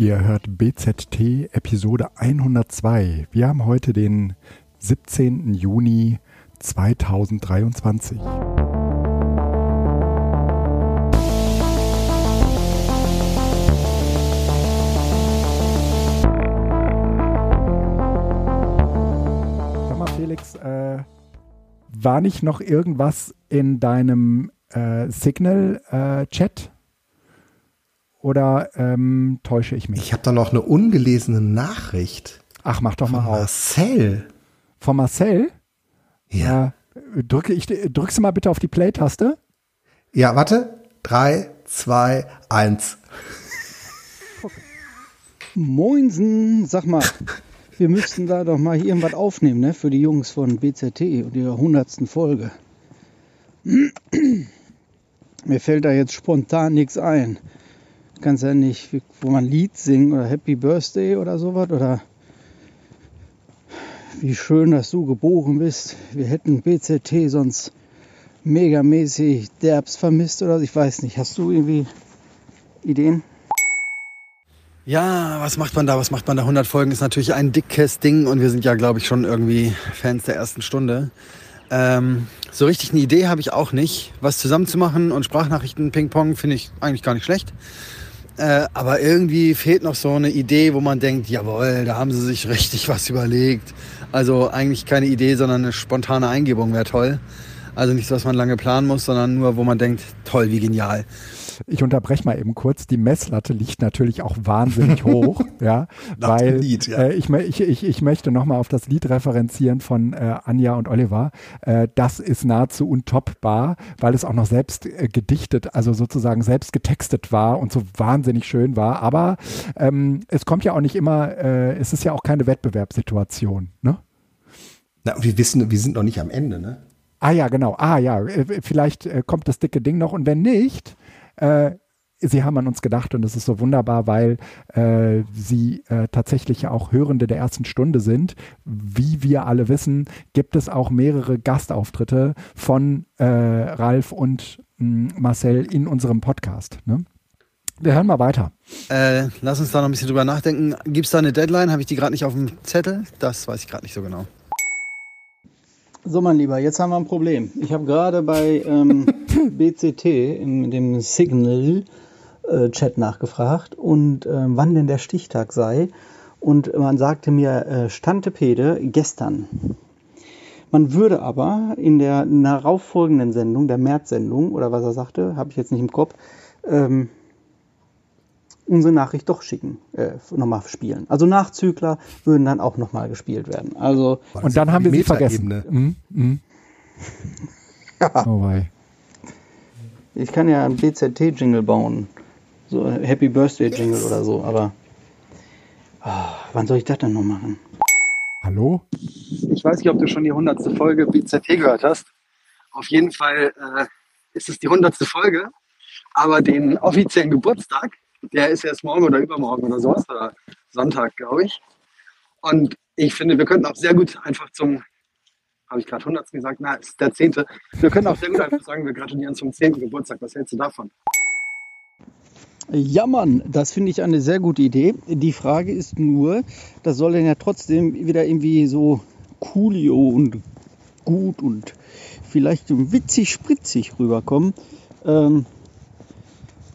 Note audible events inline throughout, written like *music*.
Ihr hört BZT Episode 102. Wir haben heute den 17. Juni 2023. Sag mal, Felix, äh, war nicht noch irgendwas in deinem äh, Signal-Chat? Oder ähm, täusche ich mich? Ich habe da noch eine ungelesene Nachricht. Ach, mach doch mal Von auf. Marcel. Von Marcel? Ja. Äh, drücke ich, drückst du mal bitte auf die Play-Taste? Ja, warte. Drei, zwei, eins. Moinsen, sag mal, wir müssten da doch mal hier irgendwas aufnehmen, ne, für die Jungs von BZT und ihrer hundertsten Folge. Mir fällt da jetzt spontan nichts ein. Kannst ja nicht, wo man Lied singen oder Happy Birthday oder sowas oder wie schön, dass du geboren bist. Wir hätten BZT sonst megamäßig derbs vermisst oder ich weiß nicht. Hast du irgendwie Ideen? Ja, was macht man da? Was macht man da? 100 Folgen ist natürlich ein dickes Ding und wir sind ja, glaube ich, schon irgendwie Fans der ersten Stunde. Ähm, so richtig eine Idee habe ich auch nicht. Was zusammenzumachen und Sprachnachrichten Ping-Pong finde ich eigentlich gar nicht schlecht. Äh, aber irgendwie fehlt noch so eine Idee, wo man denkt, jawohl, da haben sie sich *laughs* richtig was überlegt. Also eigentlich keine Idee, sondern eine spontane Eingebung wäre toll. Also nichts, was man lange planen muss, sondern nur, wo man denkt, toll, wie genial. Ich unterbreche mal eben kurz. Die Messlatte liegt natürlich auch wahnsinnig *laughs* hoch, ja, weil Lied, ja. äh, ich, ich, ich, ich möchte nochmal auf das Lied referenzieren von äh, Anja und Oliver. Äh, das ist nahezu untoppbar, weil es auch noch selbst äh, gedichtet, also sozusagen selbst getextet war und so wahnsinnig schön war. Aber ähm, es kommt ja auch nicht immer, äh, es ist ja auch keine Wettbewerbssituation, ne? Na, wir wissen, wir sind noch nicht am Ende, ne? Ah ja, genau. Ah ja, äh, vielleicht kommt das dicke Ding noch und wenn nicht, äh, Sie haben an uns gedacht und es ist so wunderbar, weil äh, Sie äh, tatsächlich auch Hörende der ersten Stunde sind. Wie wir alle wissen, gibt es auch mehrere Gastauftritte von äh, Ralf und mh, Marcel in unserem Podcast. Ne? Wir hören mal weiter. Äh, lass uns da noch ein bisschen drüber nachdenken. Gibt es da eine Deadline? Habe ich die gerade nicht auf dem Zettel? Das weiß ich gerade nicht so genau. So, mein Lieber, jetzt haben wir ein Problem. Ich habe gerade bei ähm, *laughs* BCT in dem Signal-Chat nachgefragt und ähm, wann denn der Stichtag sei. Und man sagte mir, äh, Stantepede gestern. Man würde aber in der darauffolgenden Sendung, der März-Sendung, oder was er sagte, habe ich jetzt nicht im Kopf, ähm, unsere Nachricht doch schicken, äh, nochmal spielen. Also Nachzügler würden dann auch nochmal gespielt werden. Also Und dann haben wir sie vergessen. Mhm, mhm. Oh wei. Ich kann ja einen BZT-Jingle bauen. So ein Happy Birthday-Jingle oder so, aber. ah, wann soll ich das denn noch machen? Hallo? Ich weiß nicht, ob du schon die 100. Folge BZT gehört hast. Auf jeden Fall äh, ist es die 100. Folge. Aber den offiziellen Geburtstag, der ist erst morgen oder übermorgen oder sowas. Oder Sonntag, glaube ich. Und ich finde, wir könnten auch sehr gut einfach zum, habe ich gerade 100. gesagt, na, ist der 10. Wir können auch sehr gut einfach sagen, wir gratulieren zum 10. Geburtstag. Was hältst du davon? Ja, Mann, das finde ich eine sehr gute Idee. Die Frage ist nur, das soll dann ja trotzdem wieder irgendwie so coolio und gut und vielleicht witzig spritzig rüberkommen. Ähm,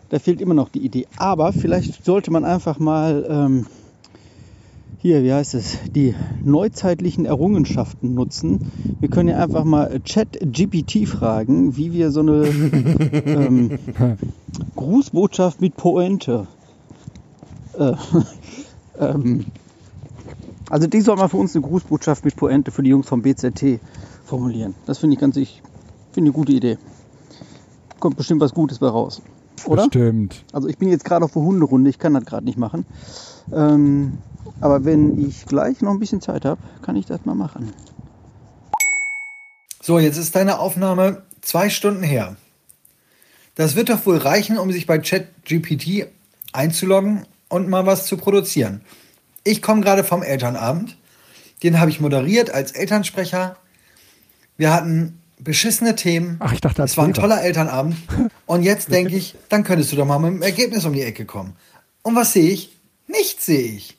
da fehlt immer noch die Idee. Aber vielleicht sollte man einfach mal ähm, hier, wie heißt es, die neuzeitlichen Errungenschaften nutzen. Wir können ja einfach mal Chat-GPT fragen, wie wir so eine *laughs* ähm, Grußbotschaft mit Pointe. Äh, *laughs* ähm, also die soll mal für uns eine Grußbotschaft mit Pointe für die Jungs vom BZT formulieren. Das finde ich ganz, ich finde eine gute Idee. Kommt bestimmt was Gutes bei raus. Oder? Bestimmt. Also ich bin jetzt gerade auf der Hunderunde, ich kann das gerade nicht machen. Ähm, aber wenn ich gleich noch ein bisschen Zeit habe, kann ich das mal machen. So, jetzt ist deine Aufnahme zwei Stunden her. Das wird doch wohl reichen, um sich bei ChatGPT einzuloggen und mal was zu produzieren. Ich komme gerade vom Elternabend. Den habe ich moderiert als Elternsprecher. Wir hatten beschissene Themen. Ach, ich dachte, es war ein toller Elternabend. Und jetzt denke ich, dann könntest du doch mal mit dem Ergebnis um die Ecke kommen. Und was sehe ich? Nichts sehe ich.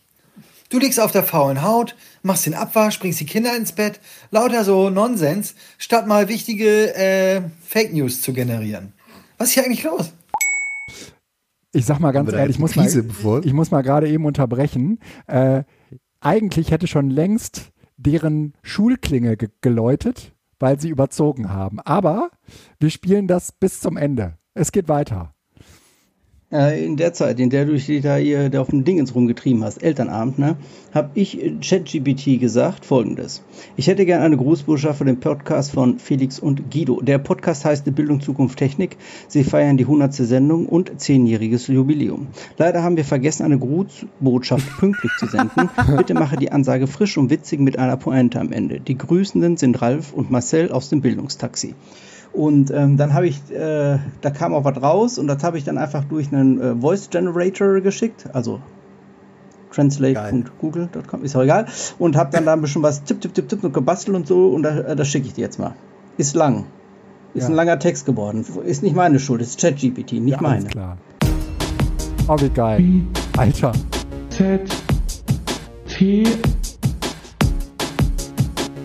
Du liegst auf der faulen Haut, machst den Abwasch, bringst die Kinder ins Bett, lauter so Nonsens, statt mal wichtige äh, Fake News zu generieren. Was ist hier eigentlich los? Ich sag mal ganz ehrlich, ich muss, Krise mal, bevor? ich muss mal gerade eben unterbrechen. Äh, eigentlich hätte schon längst deren Schulklinge ge geläutet, weil sie überzogen haben. Aber wir spielen das bis zum Ende. Es geht weiter. Äh, in der Zeit, in der du dich da hier auf dem Dingens rumgetrieben hast, Elternabend, ne, habe ich ChatGPT gesagt folgendes. Ich hätte gerne eine Grußbotschaft für den Podcast von Felix und Guido. Der Podcast heißt Bildung, Zukunft, Technik. Sie feiern die 100. Sendung und 10-jähriges Jubiläum. Leider haben wir vergessen, eine Grußbotschaft *laughs* pünktlich zu senden. Bitte mache die Ansage frisch und witzig mit einer Pointe am Ende. Die Grüßenden sind Ralf und Marcel aus dem Bildungstaxi. Und ähm, dann habe ich, äh, da kam auch was raus und das habe ich dann einfach durch einen äh, Voice Generator geschickt, also translate.google.com, ist auch egal. Und habe dann da ein bisschen was tipp, tipp, tipp, tipp und gebastelt und so und da, äh, das schicke ich dir jetzt mal. Ist lang. Ist Ja. ein langer Text geworden. Ist nicht meine Schuld, ist ChatGPT, nicht ja, meine. alles klar. Oh, wie geil. Alter. Z T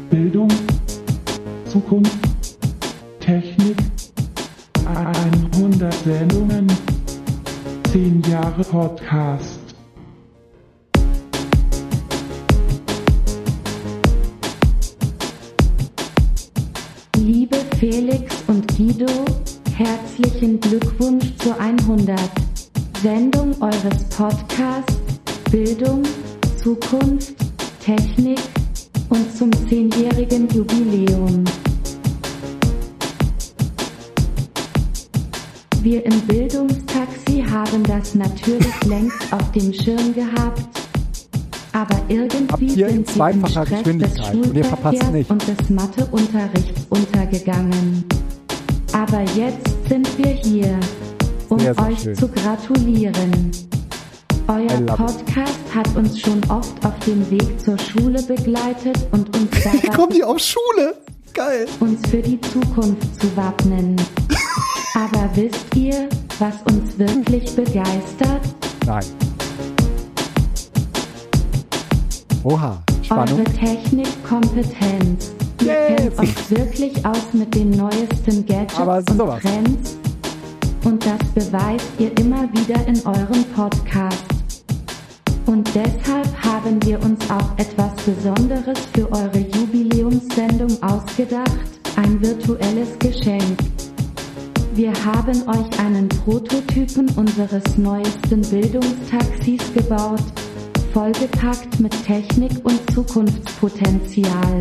Bildung Zukunft Technik 100 Sendungen 10 Jahre Podcast Liebe Felix und Guido, herzlichen Glückwunsch zur 100. Sendung eures Podcasts Bildung, Zukunft, Technik und zum 10-jährigen Jubiläum. Wir im Bildungstaxi haben das natürlich *laughs* längst auf dem Schirm gehabt. Aber irgendwie ihr in sind sie im zweifacher Stress des Schulverkehrs und des Matheunterrichts untergegangen. Aber jetzt sind wir hier, um Sehr, sehr euch schön. zu gratulieren. Euer it. Podcast hat uns schon oft auf dem Weg zur Schule begleitet und uns *laughs* dabei Kommen die auf Schule? Geil. uns für die Zukunft zu wappnen. *laughs* Aber wisst ihr, was uns wirklich begeistert? Nein. Oha. Spannung. Eure Technikkompetenz. Ihr Yes. kennt euch wirklich aus mit den neuesten Gadgets und sowas. Trends. Und das beweist ihr immer wieder in eurem Podcast. Und deshalb haben wir uns auch etwas Besonderes für eure Jubiläumssendung ausgedacht, ein virtuelles Geschenk. Wir haben euch einen Prototypen unseres neuesten Bildungstaxis gebaut, vollgepackt mit Technik und Zukunftspotenzial.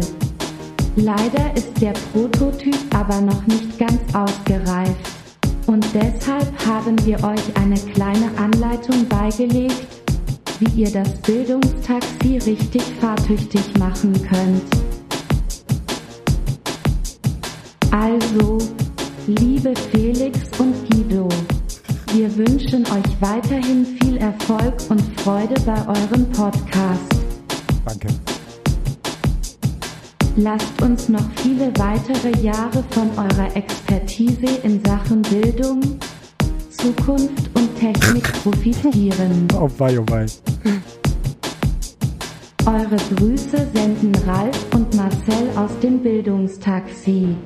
Leider ist der Prototyp aber noch nicht ganz ausgereift. Und deshalb haben wir euch eine kleine Anleitung beigelegt, wie ihr das Bildungstaxi richtig fahrtüchtig machen könnt. Also, liebe Felix und Guido, wir wünschen euch weiterhin viel Erfolg und Freude bei eurem Podcast. Danke. Lasst uns noch viele weitere Jahre von eurer Expertise in Sachen Bildung, Zukunft und Technik *laughs* profitieren. Oh wei, oh wei. Eure Grüße senden Ralf und Marcel aus dem Bildungstaxi.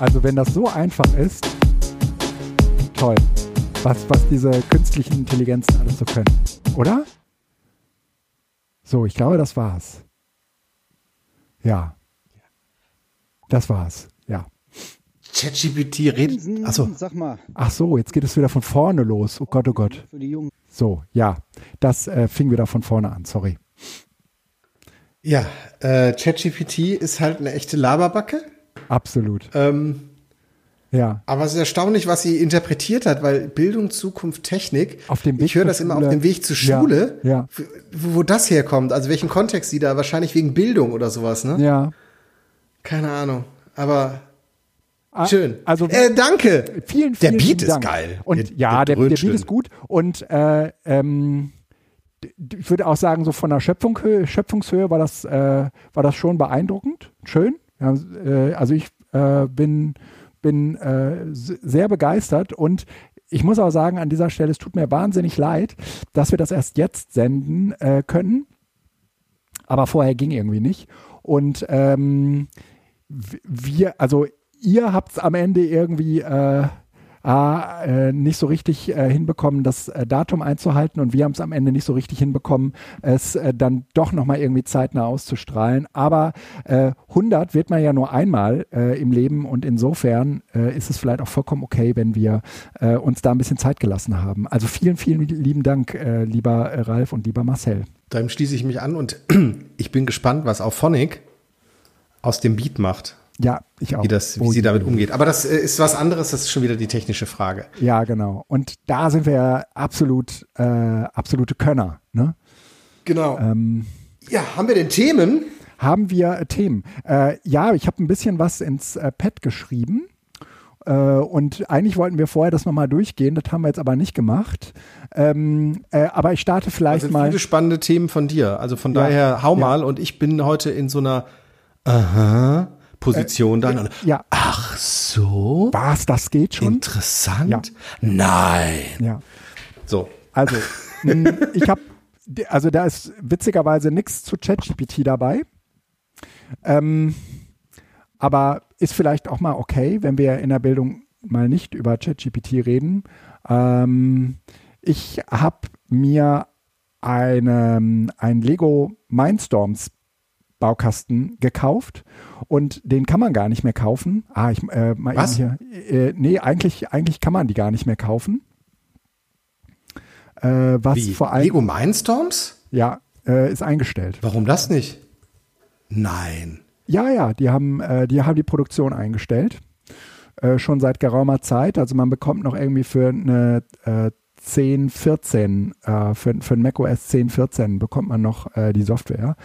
Also wenn das so einfach ist, toll. Was, was diese künstlichen Intelligenzen alles so können. Oder? So, ich glaube, das war's. Ja. Das war's. Ja. ChatGPT redet. Achso. Sag mal, Ach so, jetzt geht es wieder von vorne los. Oh Gott, oh Gott. für die Jungen. So, ja. Das äh, fing wieder von vorne an. Sorry. Ja, äh, ChatGPT ist halt eine echte Laberbacke. Absolut. Ähm, Ja. aber es ist erstaunlich, was sie interpretiert hat, weil Bildung, Zukunft, Technik. Auf dem Weg ich höre das immer Schule. auf dem Weg zur Ja, Schule. ja. Wo, wo das herkommt, also welchen Kontext sie da, wahrscheinlich wegen Bildung oder sowas, ne? Ja. Keine Ahnung. Aber Ah, schön. Also äh, danke. vielen, Der vielen Beat lieben ist Dank. geil. Und Der- ja, der der, der Beat ist gut. Und äh, ähm, ich würde auch sagen, so von der Schöpfung, Schöpfungshöhe war das, äh, war das schon beeindruckend, schön. Ja, äh, also ich äh, bin, bin äh, sehr begeistert und ich muss auch sagen, an dieser Stelle, es tut mir wahnsinnig leid, dass wir das erst jetzt senden können. Aber vorher ging irgendwie nicht. Und ähm, wir, also ihr habt es am Ende irgendwie äh, A, äh, nicht so richtig äh, hinbekommen, das äh, Datum einzuhalten und wir haben es am Ende nicht so richtig hinbekommen, es äh, dann doch nochmal irgendwie zeitnah auszustrahlen. Aber äh, 100 wird man ja nur einmal äh, im Leben und insofern äh, ist es vielleicht auch vollkommen okay, wenn wir äh, uns da ein bisschen Zeit gelassen haben. Also vielen, vielen lieben Dank, äh, lieber äh, Ralf und lieber Marcel. Dem schließe ich mich an und *clears throat* ich bin gespannt, was auch Phonic aus dem Beat macht, Ja, ich auch. wie, das, wie Oh, sie damit umgeht. Aber das äh, ist was anderes, das ist schon wieder die technische Frage. Ja, genau. Und da sind wir ja absolut, äh, absolute Könner. Ne? Genau. Ähm, Ja, haben wir denn Themen? haben wir äh, Themen? Äh, ja, ich habe ein bisschen was ins äh, Pad geschrieben. Und eigentlich wollten wir vorher das nochmal durchgehen, das haben wir jetzt aber nicht gemacht. Ähm, äh, aber ich starte Das vielleicht sind mal. viele spannende Themen von dir. Also von Ja, daher hau ja. mal und ich bin heute in so einer Aha, Position dann. Und, Äh, Ja, ach so, was, das geht schon? interessant. Ja. Nein. Ja. So, Also, *laughs* mh, ich habe, also da ist witzigerweise nichts zu ChatGPT dabei. Ähm, aber ist vielleicht auch mal okay, wenn wir in der Bildung mal nicht über ChatGPT reden. Ähm, ich habe mir eine, ein Lego Mindstorms Baukasten gekauft und den kann man gar nicht mehr kaufen. Ah, ich äh, mal Was? eben hier. Äh, nee, eigentlich, eigentlich kann man die gar nicht mehr kaufen. Äh, was wie? vor allem Lego Mindstorms? ja äh, ist eingestellt. Warum das nicht? Nein. Ja, ja, die haben, äh, die haben die Produktion eingestellt. Äh, schon seit geraumer Zeit. Also man bekommt noch irgendwie für eine äh, 10, 14, äh, für, für ein macOS 10, 14 bekommt man noch äh, die Software.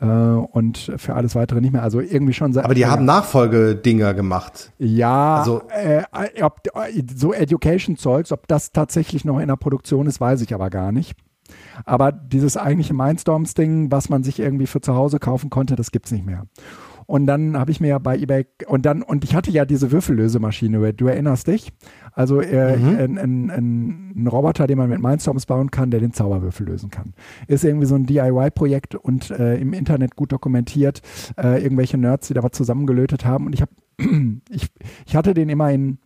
Äh, und für alles weitere nicht mehr. Also irgendwie schon seit. Aber die haben Nachfolgedinger gemacht. Ja, Also- äh, ob, so Education-Zeugs, ob das tatsächlich noch in der Produktion ist, weiß ich aber gar nicht. Aber dieses eigentliche Mindstorms-Ding, was man sich irgendwie für zu Hause kaufen konnte, das gibt's nicht mehr. Und dann habe ich mir ja bei eBay und dann und ich hatte ja diese Würfellösemaschine, du erinnerst dich? Also äh, ein, ein, ein, ein Roboter, den man mit Mindstorms bauen kann, der den Zauberwürfel lösen kann. Ist irgendwie so ein DIY-Projekt und äh, im Internet gut dokumentiert. Äh, irgendwelche Nerds, die da was zusammengelötet haben. Und ich habe *clears throat* ich, ich hatte den immer in,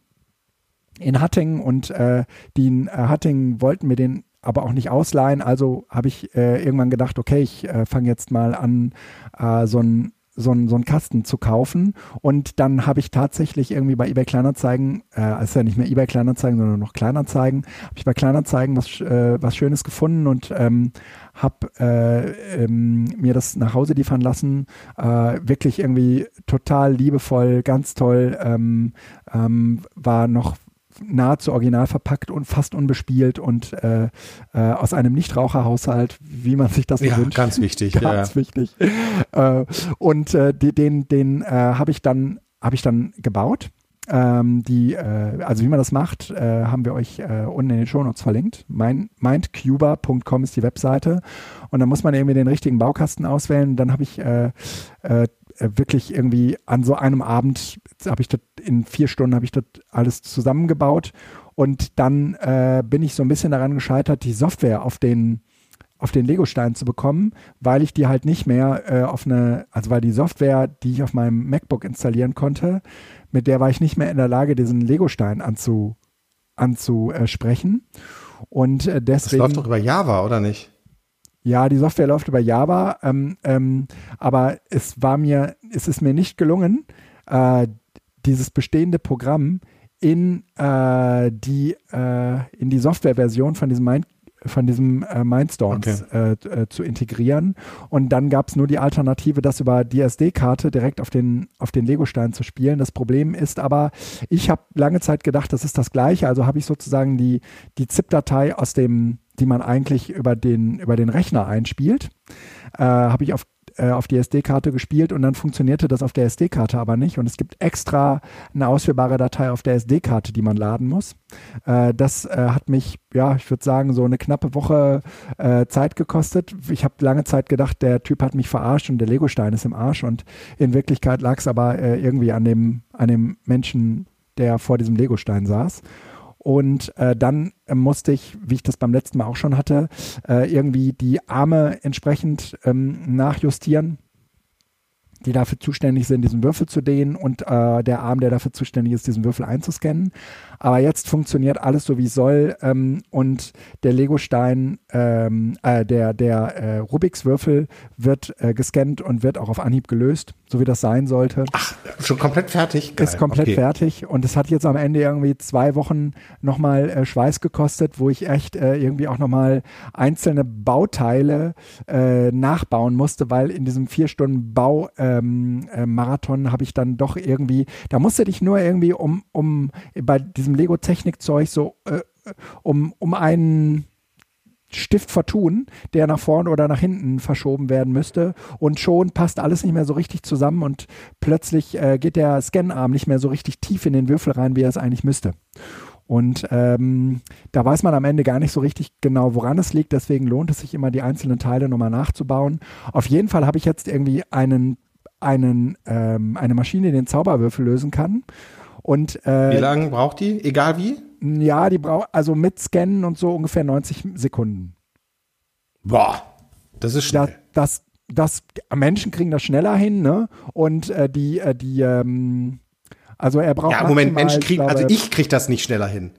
in Hattingen und äh, die in äh, Hattingen wollten mir den aber auch nicht ausleihen. Also habe ich äh, irgendwann gedacht, okay, ich äh, fange jetzt mal an, äh, so ein so einen so einen Kasten zu kaufen. Und dann habe ich tatsächlich irgendwie bei eBay Kleinanzeigen, äh, ist ja nicht mehr eBay Kleinanzeigen, sondern noch Kleinanzeigen, habe ich bei Kleinanzeigen was äh, was Schönes gefunden und ähm, habe äh, ähm, mir das nach Hause liefern lassen, äh, wirklich irgendwie total liebevoll, ganz toll, ähm, ähm, war noch nahezu original verpackt und fast unbespielt und äh, äh, aus einem Nichtraucherhaushalt, wie man sich das Ja, wünscht. ganz wichtig. *laughs* ja, Ganz ja. wichtig. Äh, und äh, den, den äh, habe ich dann habe ich dann gebaut. Ähm, die, äh, also wie man das macht, haben wir euch unten in den Shownotes verlinkt. Mein, mindcuba.com ist die Webseite. Und dann muss man irgendwie den richtigen Baukasten auswählen. Dann habe ich wirklich irgendwie an so einem Abend, habe ich das in vier Stunden habe ich das alles zusammengebaut. Und dann äh, bin ich so ein bisschen daran gescheitert, die Software auf den auf den Lego-Stein zu bekommen, weil ich die halt nicht mehr äh, auf eine, also weil die Software, die ich auf meinem MacBook installieren konnte, mit der war ich nicht mehr in der Lage, diesen Lego-Stein anzu, anzusprechen. Und äh, Das deswegen. läuft doch über Java, oder nicht? Ja, die Software läuft über Java, ähm, ähm, aber es war mir, es ist mir nicht gelungen, äh, dieses bestehende Programm in äh, die äh, in die Softwareversion von diesem Mind von diesem äh, Mindstorms äh, äh, zu integrieren. Und dann gab es nur die Alternative, das über die SD-Karte direkt auf den, auf den Lego-Stein zu spielen. Das Problem ist aber, ich habe lange Zeit gedacht, das ist das Gleiche. Also habe ich sozusagen die, die ZIP-Datei aus dem, die man eigentlich über den, über den Rechner einspielt, äh, habe ich auf äh, auf die SD-Karte gespielt und dann funktionierte das auf der SD-Karte aber nicht. Und es gibt extra eine ausführbare Datei auf der SD-Karte, die man laden muss. Äh, das äh, hat mich, ja, ich würde sagen, so eine knappe Woche äh, Zeit gekostet. Ich habe lange Zeit gedacht, der Typ hat mich verarscht und der Legostein ist im Arsch. Und in Wirklichkeit lag es aber äh, irgendwie an dem, an dem Menschen, der vor diesem Legostein saß. Und äh, dann äh, musste ich, wie ich das beim letzten Mal auch schon hatte, äh, irgendwie die Arme entsprechend ähm, nachjustieren die dafür zuständig sind, diesen Würfel zu dehnen und äh, der Arm, der dafür zuständig ist, diesen Würfel einzuscannen. Aber jetzt funktioniert alles so, wie es soll ähm, und der Legostein, ähm, äh, der, der äh, Rubiks Würfel wird äh, gescannt und wird auch auf Anhieb gelöst, so wie das sein sollte. Ach, schon komplett fertig? Geil. Ist komplett okay. fertig und es hat jetzt am Ende irgendwie zwei Wochen nochmal äh, Schweiß gekostet, wo ich echt äh, irgendwie auch nochmal einzelne Bauteile äh, nachbauen musste, weil in diesem vier Stunden Bau äh, ähm, äh, Marathon habe ich dann doch irgendwie, da musste dich nur irgendwie um, um bei diesem Lego-Technik-Zeug so äh, um, um einen Stift vertun, der nach vorne oder nach hinten verschoben werden müsste. Und schon passt alles nicht mehr so richtig zusammen und plötzlich äh, geht der Scanarm nicht mehr so richtig tief in den Würfel rein, wie er es eigentlich müsste. Und ähm, da weiß man am Ende gar nicht so richtig genau, woran es liegt. Deswegen lohnt es sich immer, die einzelnen Teile nochmal nachzubauen. Auf jeden Fall habe ich jetzt irgendwie einen einen, ähm, eine Maschine die den Zauberwürfel lösen kann. Und, äh, wie lange braucht die? Egal wie? Ja, die braucht also mit Scannen und so ungefähr 90 Sekunden. Boah, das ist schnell. Das, das, das Menschen kriegen das schneller hin, ne? Und äh, die, äh, die, ähm, also er braucht. Ja, Moment, Menschen kriegen, also ich krieg das nicht schneller hin.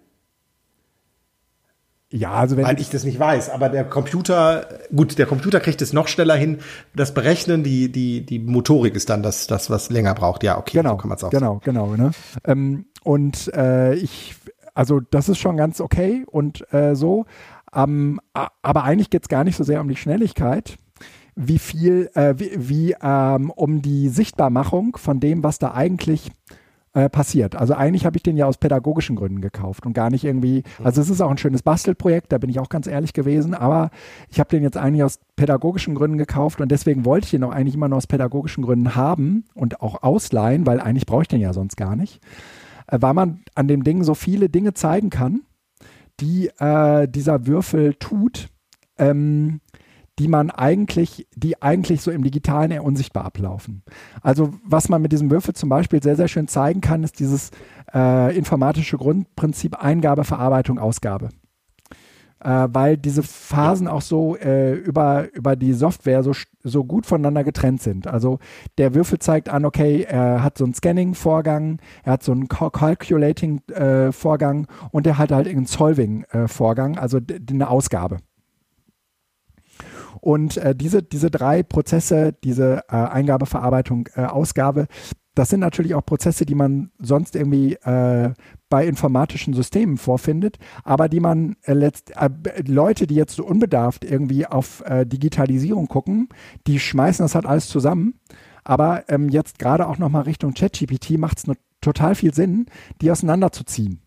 Ja, also wenn weil ich das nicht weiß, aber der Computer, gut, der Computer kriegt es noch schneller hin. Das Berechnen, die die die Motorik ist dann das das was länger braucht. Ja, okay, genau, so kann man es auch. Genau, genau. Ne? Ähm, und äh, ich, also das ist schon ganz okay und äh, so. Ähm, aber eigentlich geht es gar nicht so sehr um die Schnelligkeit, wie viel, äh, wie, wie ähm, um die Sichtbarmachung von dem, was da eigentlich äh, passiert. Also eigentlich habe ich den ja aus pädagogischen Gründen gekauft und gar nicht irgendwie, also es ist auch ein schönes Bastelprojekt, da bin ich auch ganz ehrlich gewesen, aber ich habe den jetzt eigentlich aus pädagogischen Gründen gekauft und deswegen wollte ich den auch eigentlich immer nur aus pädagogischen Gründen haben und auch ausleihen, weil eigentlich brauche ich den ja sonst gar nicht, äh, weil man an dem Ding so viele Dinge zeigen kann, die äh, dieser Würfel tut, ähm, die man eigentlich, die eigentlich so im Digitalen eher unsichtbar ablaufen. Also was man mit diesem Würfel zum Beispiel sehr, sehr schön zeigen kann, ist dieses äh, informatische Grundprinzip Eingabe, Verarbeitung, Ausgabe. Äh, weil diese Phasen auch so äh, über, über die Software so, so gut voneinander getrennt sind. Also der Würfel zeigt an, okay, er hat so einen Scanning-Vorgang, er hat so einen Calculating-Vorgang äh, und er hat halt einen Solving-Vorgang, also eine Ausgabe. Und äh, diese, diese drei Prozesse, diese äh, Eingabe, Verarbeitung, äh, Ausgabe, das sind natürlich auch Prozesse, die man sonst irgendwie äh, bei informatischen Systemen vorfindet, aber die man äh, letzt, äh, Leute, die jetzt so unbedarft irgendwie auf äh, Digitalisierung gucken, die schmeißen das halt alles zusammen. Aber ähm, jetzt gerade auch nochmal Richtung ChatGPT macht es total viel Sinn, die auseinanderzuziehen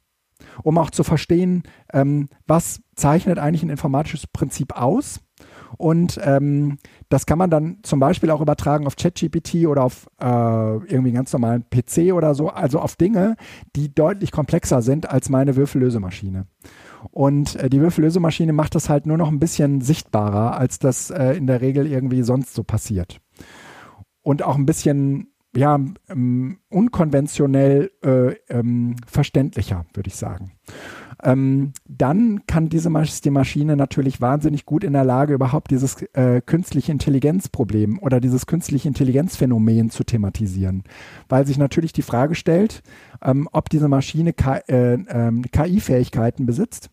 um auch zu verstehen, ähm, was zeichnet eigentlich ein informatisches Prinzip aus und ähm, das kann man dann zum Beispiel auch übertragen auf ChatGPT oder auf äh, irgendwie einen ganz normalen PC oder so, also auf Dinge, die deutlich komplexer sind als meine Würfellösemaschine. Und äh, die Würfellösemaschine macht das halt nur noch ein bisschen sichtbarer, als das äh, in der Regel irgendwie sonst so passiert. Und auch ein bisschen ja, ähm, unkonventionell äh, ähm, verständlicher, würde ich sagen ähm, dann kann diese Mas die Maschine natürlich wahnsinnig gut in der Lage, überhaupt dieses äh, künstliche Intelligenzproblem oder dieses künstliche Intelligenzphänomen zu thematisieren. Weil sich natürlich die Frage stellt, ähm, ob diese Maschine KI-Fähigkeiten äh, ähm, besitzt,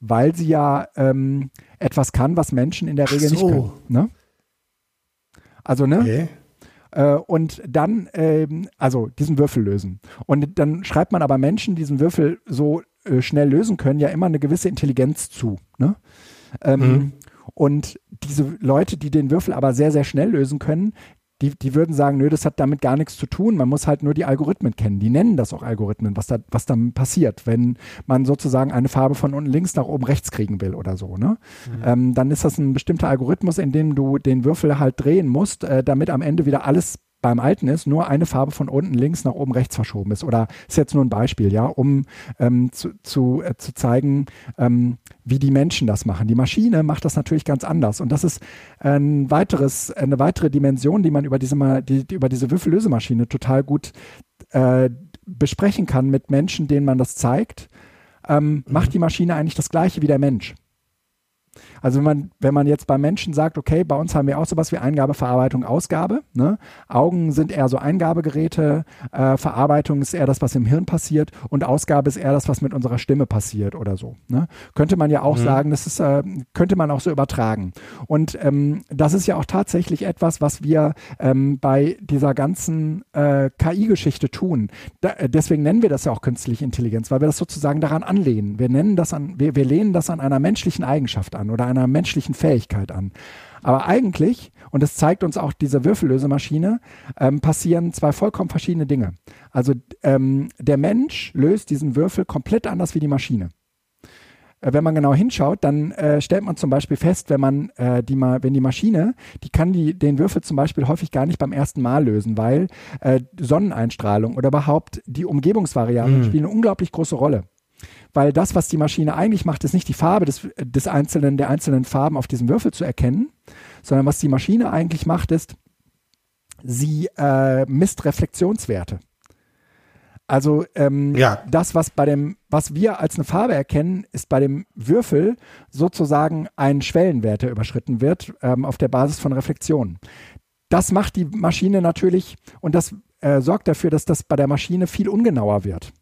weil sie ja ähm, etwas kann, was Menschen in der Regel so. nicht können. Ne? Also, ne? Okay äh, und dann, ähm, also diesen Würfel lösen. Und dann schreibt man aber Menschen diesen Würfel so äh, schnell lösen können, ja immer eine gewisse Intelligenz zu. Ne? Ähm, mhm. Und diese Leute, die den Würfel aber sehr, sehr schnell lösen können, die, die würden sagen, nö, das hat damit gar nichts zu tun. Man muss halt nur die Algorithmen kennen. Die nennen das auch Algorithmen, was da, was dann passiert, wenn man sozusagen eine Farbe von unten links nach oben rechts kriegen will oder so. Ne? Mhm. Ähm, dann ist das ein bestimmter Algorithmus, in dem du den Würfel halt drehen musst, äh, damit am Ende wieder alles beim alten ist, nur eine Farbe von unten links nach oben rechts verschoben ist. Oder ist jetzt nur ein Beispiel, ja, um ähm, zu, zu, äh, zu zeigen, ähm, wie die Menschen das machen. Die Maschine macht das natürlich ganz anders. Und das ist ein weiteres, eine weitere Dimension, die man über diese, die, über diese Würfellösemaschine total gut äh, besprechen kann mit Menschen, denen man das zeigt. Ähm, mhm. Macht die Maschine eigentlich das Gleiche wie der Mensch? Also wenn man, wenn man jetzt bei Menschen sagt, okay, bei uns haben wir auch sowas wie Eingabe, Verarbeitung, Ausgabe. Ne? Augen sind eher so Eingabegeräte, äh, Verarbeitung ist eher das, was im Hirn passiert und Ausgabe ist eher das, was mit unserer Stimme passiert oder so. Ne? Könnte man ja auch mhm. sagen, das ist, äh, könnte man auch so übertragen. Und ähm, das ist ja auch tatsächlich etwas, was wir ähm, bei dieser ganzen äh, KI-Geschichte tun. Da, äh, deswegen nennen wir das ja auch künstliche Intelligenz, weil wir das sozusagen daran anlehnen. Wir nennen das an, wir, wir lehnen das an einer menschlichen Eigenschaft an oder einer menschlichen Fähigkeit an. Aber eigentlich, und das zeigt uns auch diese Würfellösemaschine, ähm, passieren zwei vollkommen verschiedene Dinge. Also ähm, der Mensch löst diesen Würfel komplett anders wie die Maschine äh, wenn man genau hinschaut, dann äh, stellt man zum Beispiel fest, wenn man äh, die mal, wenn die Maschine, die kann die, den Würfel zum Beispiel häufig gar nicht beim ersten Mal lösen, weil äh, Sonneneinstrahlung oder überhaupt die Umgebungsvariablen mhm. spielen eine unglaublich große Rolle weil das, was die Maschine eigentlich macht, ist nicht die Farbe des, des einzelnen, der einzelnen Farben auf diesem Würfel zu erkennen, sondern was die Maschine eigentlich macht, ist, sie äh, misst Reflexionswerte. Also ähm, ja. das, was bei dem, was wir als eine Farbe erkennen, ist bei dem Würfel sozusagen ein Schwellenwert, der überschritten wird ähm, auf der Basis von Reflexionen. Das macht die Maschine natürlich und das äh, sorgt dafür, dass das bei der Maschine viel ungenauer wird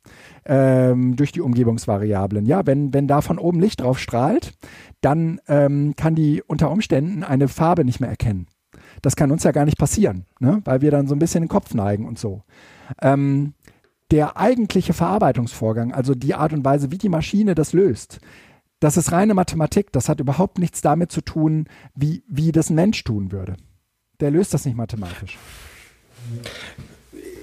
ähm, durch die Umgebungsvariablen. Ja, wenn, wenn da von oben Licht drauf strahlt, dann ähm, kann die unter Umständen eine Farbe nicht mehr erkennen. Das kann uns ja gar nicht passieren, ne? weil wir dann so ein bisschen den Kopf neigen und so. Ähm, der eigentliche Verarbeitungsvorgang, also die Art und Weise, wie die Maschine das löst, das ist reine Mathematik. Das hat überhaupt nichts damit zu tun, wie, wie das ein Mensch tun würde. Der löst das nicht mathematisch.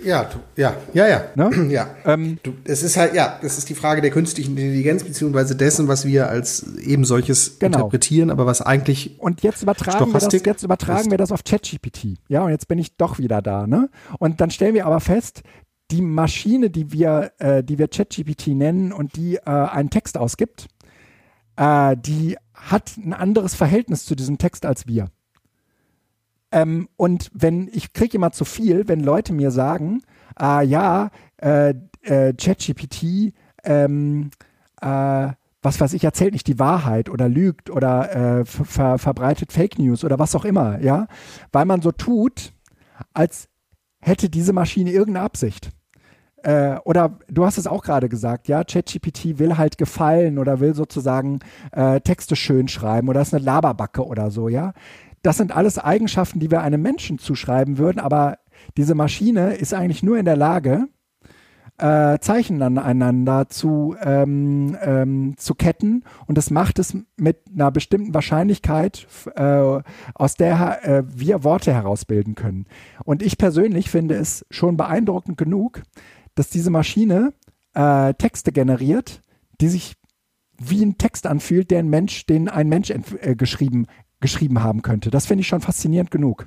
Ja, ja, ja, ja. Ne? *clears throat* ja. Ähm, du, es ist halt, ja, das ist die Frage der künstlichen Intelligenz, beziehungsweise dessen, was wir als eben solches genau. interpretieren, aber was eigentlich. Und jetzt übertragen, wir das, jetzt übertragen wir das auf ChatGPT. Ja, und jetzt bin ich doch wieder da, ne? Und dann stellen wir aber fest, die Maschine, die wir, äh, die wir ChatGPT nennen und die äh, einen Text ausgibt, äh, die hat ein anderes Verhältnis zu diesem Text als wir. Ähm, und wenn ich kriege immer zu viel, wenn Leute mir sagen, ah ja, äh, äh, ChatGPT, ähm, äh, was weiß ich, erzählt nicht die Wahrheit oder lügt oder äh, ver verbreitet Fake News oder was auch immer, ja, weil man so tut, als hätte diese Maschine irgendeine Absicht. Äh, oder du hast es auch gerade gesagt, ja, ChatGPT will halt gefallen oder will sozusagen äh, Texte schön schreiben oder ist eine Laberbacke oder so, ja. Das sind alles Eigenschaften, die wir einem Menschen zuschreiben würden, aber diese Maschine ist eigentlich nur in der Lage, äh, Zeichen aneinander zu, ähm, ähm, zu ketten und das macht es mit einer bestimmten Wahrscheinlichkeit, äh, aus der äh, wir Worte herausbilden können. Und ich persönlich finde es schon beeindruckend genug, dass diese Maschine äh, Texte generiert, die sich wie ein Text anfühlt, der ein Mensch, den ein Mensch äh, geschrieben geschrieben haben könnte. Das finde ich schon faszinierend genug.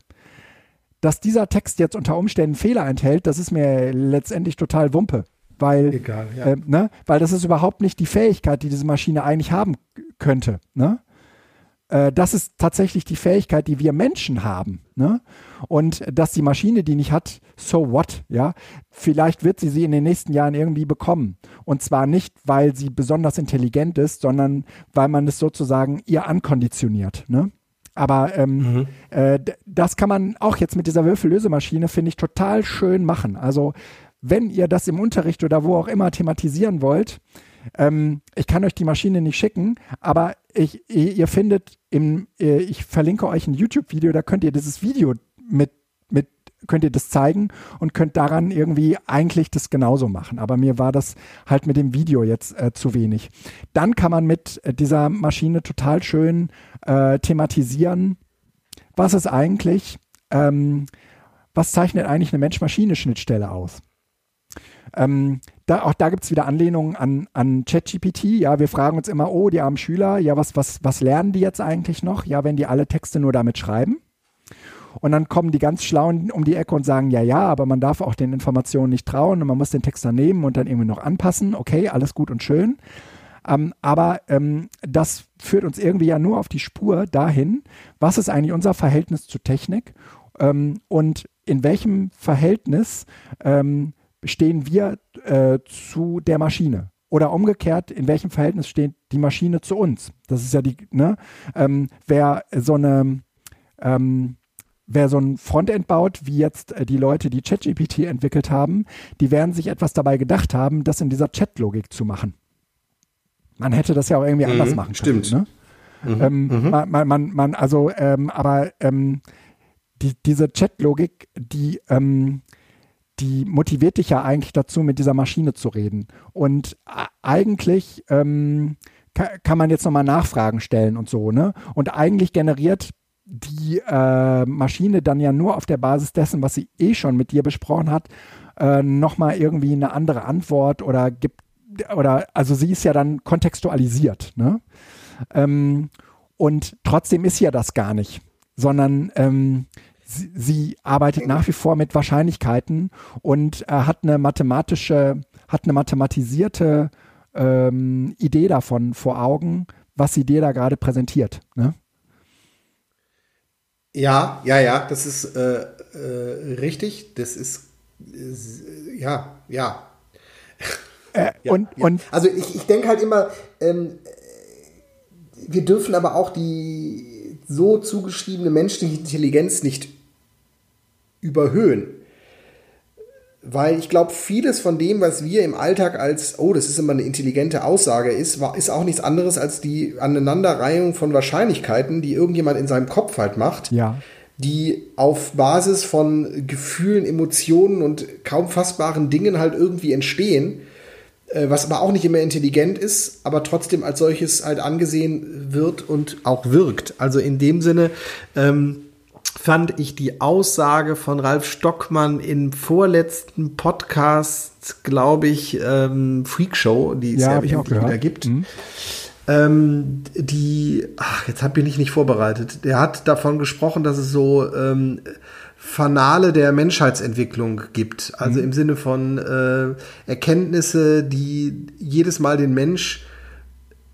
Dass dieser Text jetzt unter Umständen Fehler enthält, das ist mir letztendlich total Wumpe. Weil, Egal, ja. äh, ne? weil das ist überhaupt nicht die Fähigkeit, die diese Maschine eigentlich haben könnte. Ne? Äh, das ist tatsächlich die Fähigkeit, die wir Menschen haben. Ne? Und dass die Maschine die nicht hat, so what, ja? Vielleicht wird sie sie in den nächsten Jahren irgendwie bekommen. Und zwar nicht, weil sie besonders intelligent ist, sondern weil man es sozusagen ihr ankonditioniert. Ne? Aber ähm, mhm. äh, das kann man auch jetzt mit dieser Würfellösemaschine, finde ich, total schön machen. Also wenn ihr das im Unterricht oder wo auch immer thematisieren wollt, ähm, ich kann euch die Maschine nicht schicken, aber ich, ihr findet im, äh, ich verlinke euch ein YouTube-Video, da könnt ihr dieses Video mit, mit, könnt ihr das zeigen und könnt daran irgendwie eigentlich das genauso machen. Aber mir war das halt mit dem Video jetzt äh, zu wenig. Dann kann man mit äh, dieser Maschine total schön äh, thematisieren, was ist eigentlich, ähm, was zeichnet eigentlich eine Mensch-Maschine-Schnittstelle aus? Ähm, da, auch da gibt es wieder Anlehnungen an, an ChatGPT. Ja, wir fragen uns immer, oh, die armen Schüler, ja, was, was, was lernen die jetzt eigentlich noch? Ja, wenn die alle Texte nur damit schreiben. Und dann kommen die ganz Schlauen um die Ecke und sagen, ja, ja, aber man darf auch den Informationen nicht trauen und man muss den Text dann nehmen und dann irgendwie noch anpassen. Okay, alles gut und schön. Ähm, aber ähm, das führt uns irgendwie ja nur auf die Spur dahin, was ist eigentlich unser Verhältnis zu Technik ähm, und in welchem Verhältnis ähm, stehen wir äh, zu der Maschine? Oder umgekehrt, in welchem Verhältnis steht die Maschine zu uns? Das ist ja die, ne? Ähm, wer so eine, ähm, wer so ein Frontend baut, wie jetzt äh, die Leute, die ChatGPT entwickelt haben, die werden sich etwas dabei gedacht haben, das in dieser Chat-Logik zu machen. Man hätte das ja auch irgendwie mhm, anders machen können. Stimmt. Ne? Mhm, ähm, mhm. man, man, man, also, ähm, aber ähm, die, diese Chat-Logik, die, ähm, die motiviert dich ja eigentlich dazu, mit dieser Maschine zu reden. Und eigentlich ähm, kann man jetzt nochmal Nachfragen stellen und so, ne? Und eigentlich generiert die äh, Maschine dann ja nur auf der Basis dessen, was sie eh schon mit dir besprochen hat, äh, nochmal irgendwie eine andere Antwort oder gibt, oder also sie ist ja dann kontextualisiert, ne? Ähm, und trotzdem ist ja das gar nicht, sondern ähm, sie, sie arbeitet nach wie vor mit Wahrscheinlichkeiten und äh, hat eine mathematische, hat eine mathematisierte ähm, Idee davon vor Augen, was sie dir da gerade präsentiert. Ne? Ja, ja, ja, das ist äh, äh, richtig. Das ist, ist ja, ja. Äh, ja, und, ja. und also ich, ich denke halt immer, ähm, wir dürfen aber auch die so zugeschriebene menschliche Intelligenz nicht überhöhen. Weil ich glaube, vieles von dem, was wir im Alltag als, oh, das ist immer eine intelligente Aussage ist, war, ist auch nichts anderes als die Aneinanderreihung von Wahrscheinlichkeiten, die irgendjemand in seinem Kopf halt macht. Ja. Die auf Basis von Gefühlen, Emotionen und kaum fassbaren Dingen halt irgendwie entstehen, äh, was aber auch nicht immer intelligent ist, aber trotzdem als solches halt angesehen wird und auch wirkt. Also in dem Sinne, ähm, fand ich die Aussage von Ralf Stockmann im vorletzten Podcast, glaube ich, ähm, Freakshow, die es ja, ja auch wieder gibt. Mhm. Ähm, die, ach, jetzt habe ich nicht, nicht vorbereitet. Der hat davon gesprochen, dass es so ähm, Fanale der Menschheitsentwicklung gibt. Also mhm. im Sinne von äh, Erkenntnisse, die jedes Mal den Mensch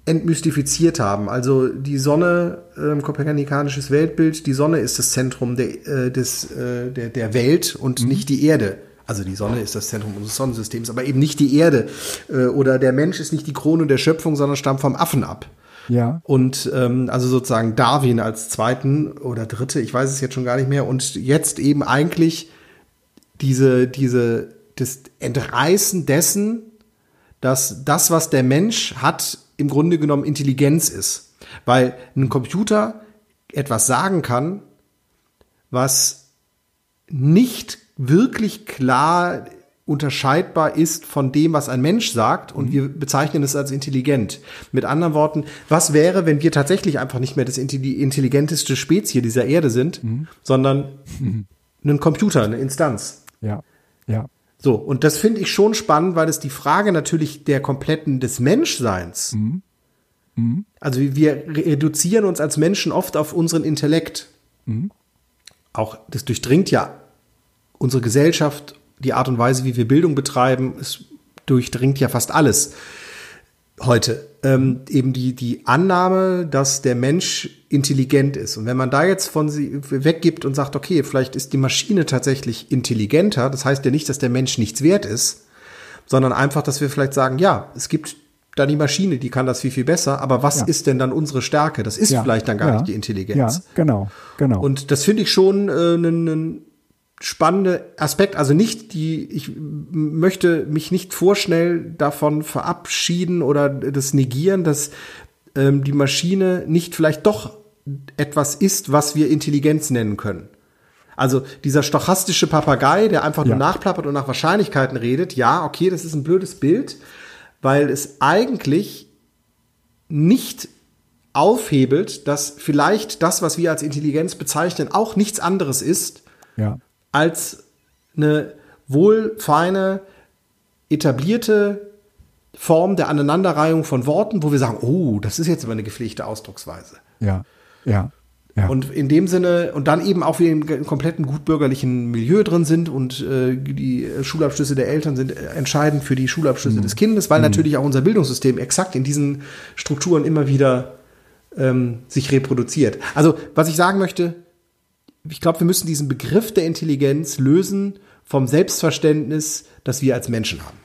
entmystifiziert haben. Also die Sonne, äh, kopernikanisches Weltbild, die Sonne ist das Zentrum der, äh, des, äh, der, der Welt und mhm. nicht die Erde. Also die Sonne ist das Zentrum unseres Sonnensystems, aber eben nicht die Erde. Äh, oder der Mensch ist nicht die Krone der Schöpfung, sondern stammt vom Affen ab. Ja. Und ähm, also sozusagen Darwin als zweiten oder dritte, ich weiß es jetzt schon gar nicht mehr. Und jetzt eben eigentlich diese, diese, das Entreißen dessen, dass das, was der Mensch hat, im Grunde genommen Intelligenz ist. Weil ein Computer etwas sagen kann, was nicht wirklich klar unterscheidbar ist von dem, was ein Mensch sagt und mhm. wir bezeichnen es als intelligent. Mit anderen Worten, was wäre, wenn wir tatsächlich einfach nicht mehr das intelligenteste Spezies dieser Erde sind, mhm. sondern *laughs* mhm. ein Computer, eine Instanz? Ja, ja. So, und das finde ich schon spannend, weil es die Frage natürlich der kompletten des Menschseins. Mhm. Mhm. Also wir reduzieren uns als Menschen oft auf unseren Intellekt. Mhm. Auch das durchdringt ja unsere Gesellschaft, die Art und Weise, wie wir Bildung betreiben, es durchdringt ja fast alles heute. Ähm, eben die, die Annahme, dass der Mensch intelligent ist. Und wenn man da jetzt von sie weggibt und sagt, okay, vielleicht ist die Maschine tatsächlich intelligenter, das heißt ja nicht, dass der Mensch nichts wert ist, sondern einfach, dass wir vielleicht sagen, ja, es gibt da die Maschine, die kann das viel, viel besser, aber was ja. ist denn dann unsere Stärke? Das ist ja. vielleicht dann gar ja. nicht die Intelligenz. Ja, genau, genau. Und das finde ich schon äh, einen spannende Aspekt. Also nicht die, ich möchte mich nicht vorschnell davon verabschieden oder das negieren, dass ähm, die Maschine nicht vielleicht doch etwas ist, was wir Intelligenz nennen können. Also dieser stochastische Papagei, der einfach ja. nur nachplappert und nach Wahrscheinlichkeiten redet, ja, okay, das ist ein blödes Bild, weil es eigentlich nicht aufhebelt, dass vielleicht das, was wir als Intelligenz bezeichnen, auch nichts anderes ist ja als eine wohlfeine, etablierte Form der Aneinanderreihung von Worten, wo wir sagen, oh, das ist jetzt aber eine gepflegte Ausdrucksweise. Ja, ja. Ja. Und in dem Sinne, und dann eben auch wir im kompletten gutbürgerlichen Milieu drin sind und äh, die Schulabschlüsse der Eltern sind äh, entscheidend für die Schulabschlüsse mhm. des Kindes, weil mhm. natürlich auch unser Bildungssystem exakt in diesen Strukturen immer wieder ähm, sich reproduziert. Also, was ich sagen möchte, ich glaube, wir müssen diesen Begriff der Intelligenz lösen vom Selbstverständnis, das wir als Menschen haben.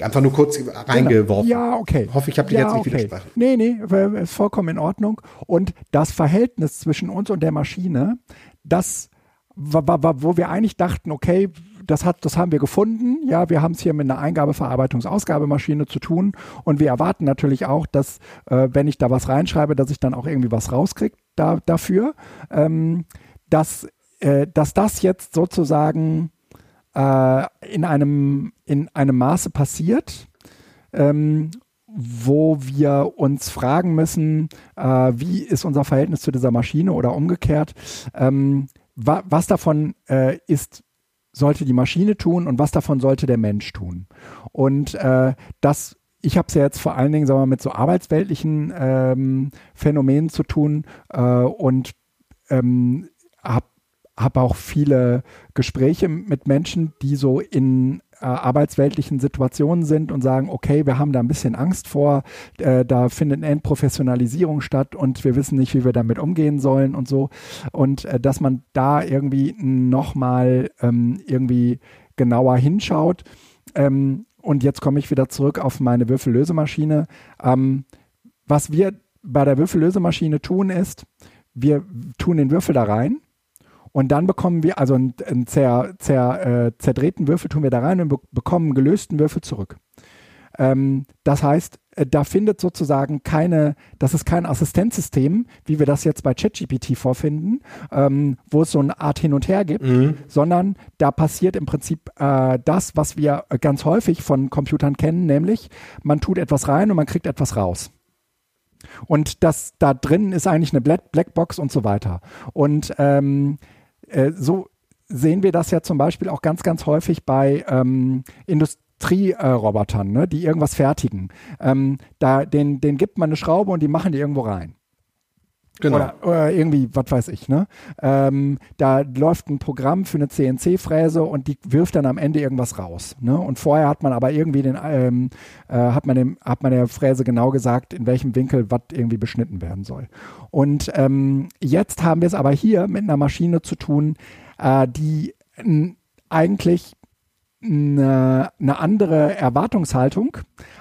Einfach nur kurz reingeworfen. Ja, okay. Hoffe, ich habe dir ja, jetzt nicht okay. widersprochen. Nee, nee, ist vollkommen in Ordnung. Und das Verhältnis zwischen uns und der Maschine, das, wo wir eigentlich dachten, okay, das, hat, das haben wir gefunden. Ja, wir haben es hier mit einer Eingabe-Verarbeitungs-Ausgabemaschine zu tun. Und wir erwarten natürlich auch, dass, äh, wenn ich da was reinschreibe, dass ich dann auch irgendwie was rauskriege da, dafür. Ähm, dass, äh, dass das jetzt sozusagen äh, in, einem, in einem Maße passiert, ähm, wo wir uns fragen müssen, äh, wie ist unser Verhältnis zu dieser Maschine oder umgekehrt, ähm, wa was davon äh, ist sollte die Maschine tun und was davon sollte der Mensch tun. Und äh, das ich habe es ja jetzt vor allen Dingen sagen wir, mit so arbeitsweltlichen ähm, Phänomenen zu tun äh, und ähm, habe habe auch viele Gespräche mit Menschen, die so in äh, arbeitsweltlichen Situationen sind und sagen, okay, wir haben da ein bisschen Angst vor, äh, da findet eine Entprofessionalisierung statt und wir wissen nicht, wie wir damit umgehen sollen und so. Und äh, dass man da irgendwie nochmal ähm, irgendwie genauer hinschaut. Ähm, und jetzt komme ich wieder zurück auf meine Würfellösemaschine. Ähm, was wir bei der Würfellösemaschine tun ist, wir tun den Würfel da rein und dann bekommen wir, also einen, zer, zer, äh, zerdrehten Würfel tun wir da rein und be bekommen gelösten Würfel zurück. Ähm, das heißt, da findet sozusagen keine, das ist kein Assistenzsystem, wie wir das jetzt bei ChatGPT vorfinden, ähm, wo es so eine Art Hin und Her gibt, mhm. sondern da passiert im Prinzip äh, das, was wir ganz häufig von Computern kennen, nämlich man tut etwas rein und man kriegt etwas raus. Und das da drin ist eigentlich eine Blackbox und so weiter. Und ähm, äh, so sehen wir das ja zum Beispiel auch ganz, ganz häufig bei ähm, Industrierobotern, ne, die irgendwas fertigen. Ähm, da, den, den gibt man eine Schraube und die machen die irgendwo rein. Genau. Oder, oder, irgendwie, was weiß ich, ne? Ähm, da läuft ein Programm für eine CNC-Fräse und die wirft dann am Ende irgendwas raus. Ne? Und vorher hat man aber irgendwie den, ähm, äh, hat man dem, hat man der Fräse genau gesagt, in welchem Winkel was irgendwie beschnitten werden soll. Und ähm, jetzt haben wir es aber hier mit einer Maschine zu tun, äh, die eigentlich eine, eine andere Erwartungshaltung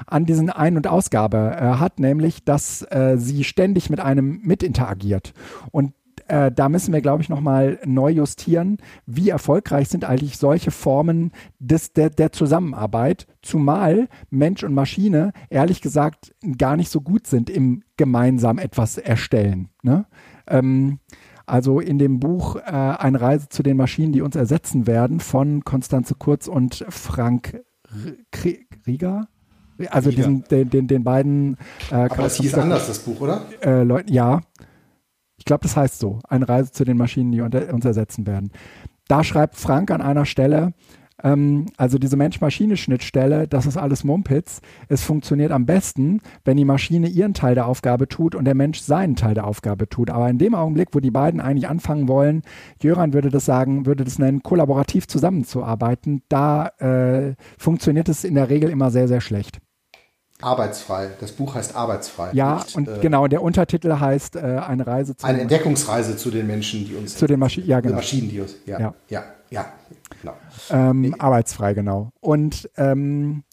an diesen Ein- und Ausgabe äh, hat, nämlich, dass äh, sie ständig mit einem mit interagiert. Und äh, da müssen wir, glaube ich, nochmal neu justieren, wie erfolgreich sind eigentlich solche Formen des, der, der Zusammenarbeit, zumal Mensch und Maschine ehrlich gesagt gar nicht so gut sind im gemeinsam etwas erstellen. Ne? Ähm, also in dem Buch äh, Eine Reise zu den Maschinen, die uns ersetzen werden von Konstanze Kurz und Frank Rieger. Also diesen, den, den, den beiden. Äh, Aber das hieß anders, das Buch, oder? Äh, Leute, ja. Ich glaube, das heißt so. Eine Reise zu den Maschinen, die uns ersetzen werden. Da schreibt Frank an einer Stelle, ähm, also diese Mensch-Maschine-Schnittstelle, das ist alles Mumpitz. Es funktioniert am besten, wenn die Maschine ihren Teil der Aufgabe tut und der Mensch seinen Teil der Aufgabe tut. Aber in dem Augenblick, wo die beiden eigentlich anfangen wollen, Jöran würde das sagen, würde das nennen, kollaborativ zusammenzuarbeiten, da äh, funktioniert es in der Regel immer sehr, sehr schlecht. Arbeitsfrei. Das Buch heißt Arbeitsfrei. Ja, nicht, und äh, genau, der Untertitel heißt äh, eine Reise zu Eine Entdeckungsreise zu den Menschen, die uns zu den Maschi ja, genau. Maschinen, die uns ja, ja, ja, ja genau. Ähm, nee. Arbeitsfrei, genau. Und ähm,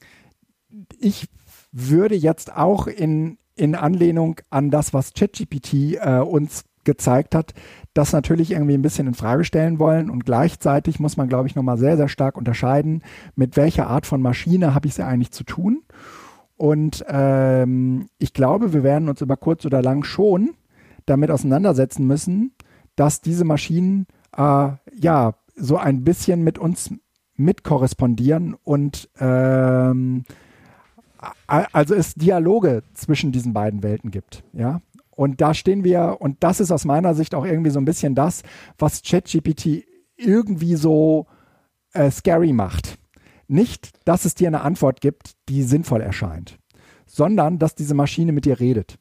ich würde jetzt auch in, in Anlehnung an das, was ChatGPT äh, uns gezeigt hat, das natürlich irgendwie ein bisschen in Frage stellen wollen und gleichzeitig muss man, glaube ich, nochmal sehr, sehr stark unterscheiden, mit welcher Art von Maschine habe ich es ja eigentlich zu tun und ähm, ich glaube, wir werden uns über kurz oder lang schon damit auseinandersetzen müssen, dass diese Maschinen äh, ja so ein bisschen mit uns mitkorrespondieren und ähm, also es Dialoge zwischen diesen beiden Welten gibt, ja. Und da stehen wir, und das ist aus meiner Sicht auch irgendwie so ein bisschen das, was ChatGPT irgendwie so äh, scary macht. Nicht, dass es dir eine Antwort gibt, die sinnvoll erscheint, sondern dass diese Maschine mit dir redet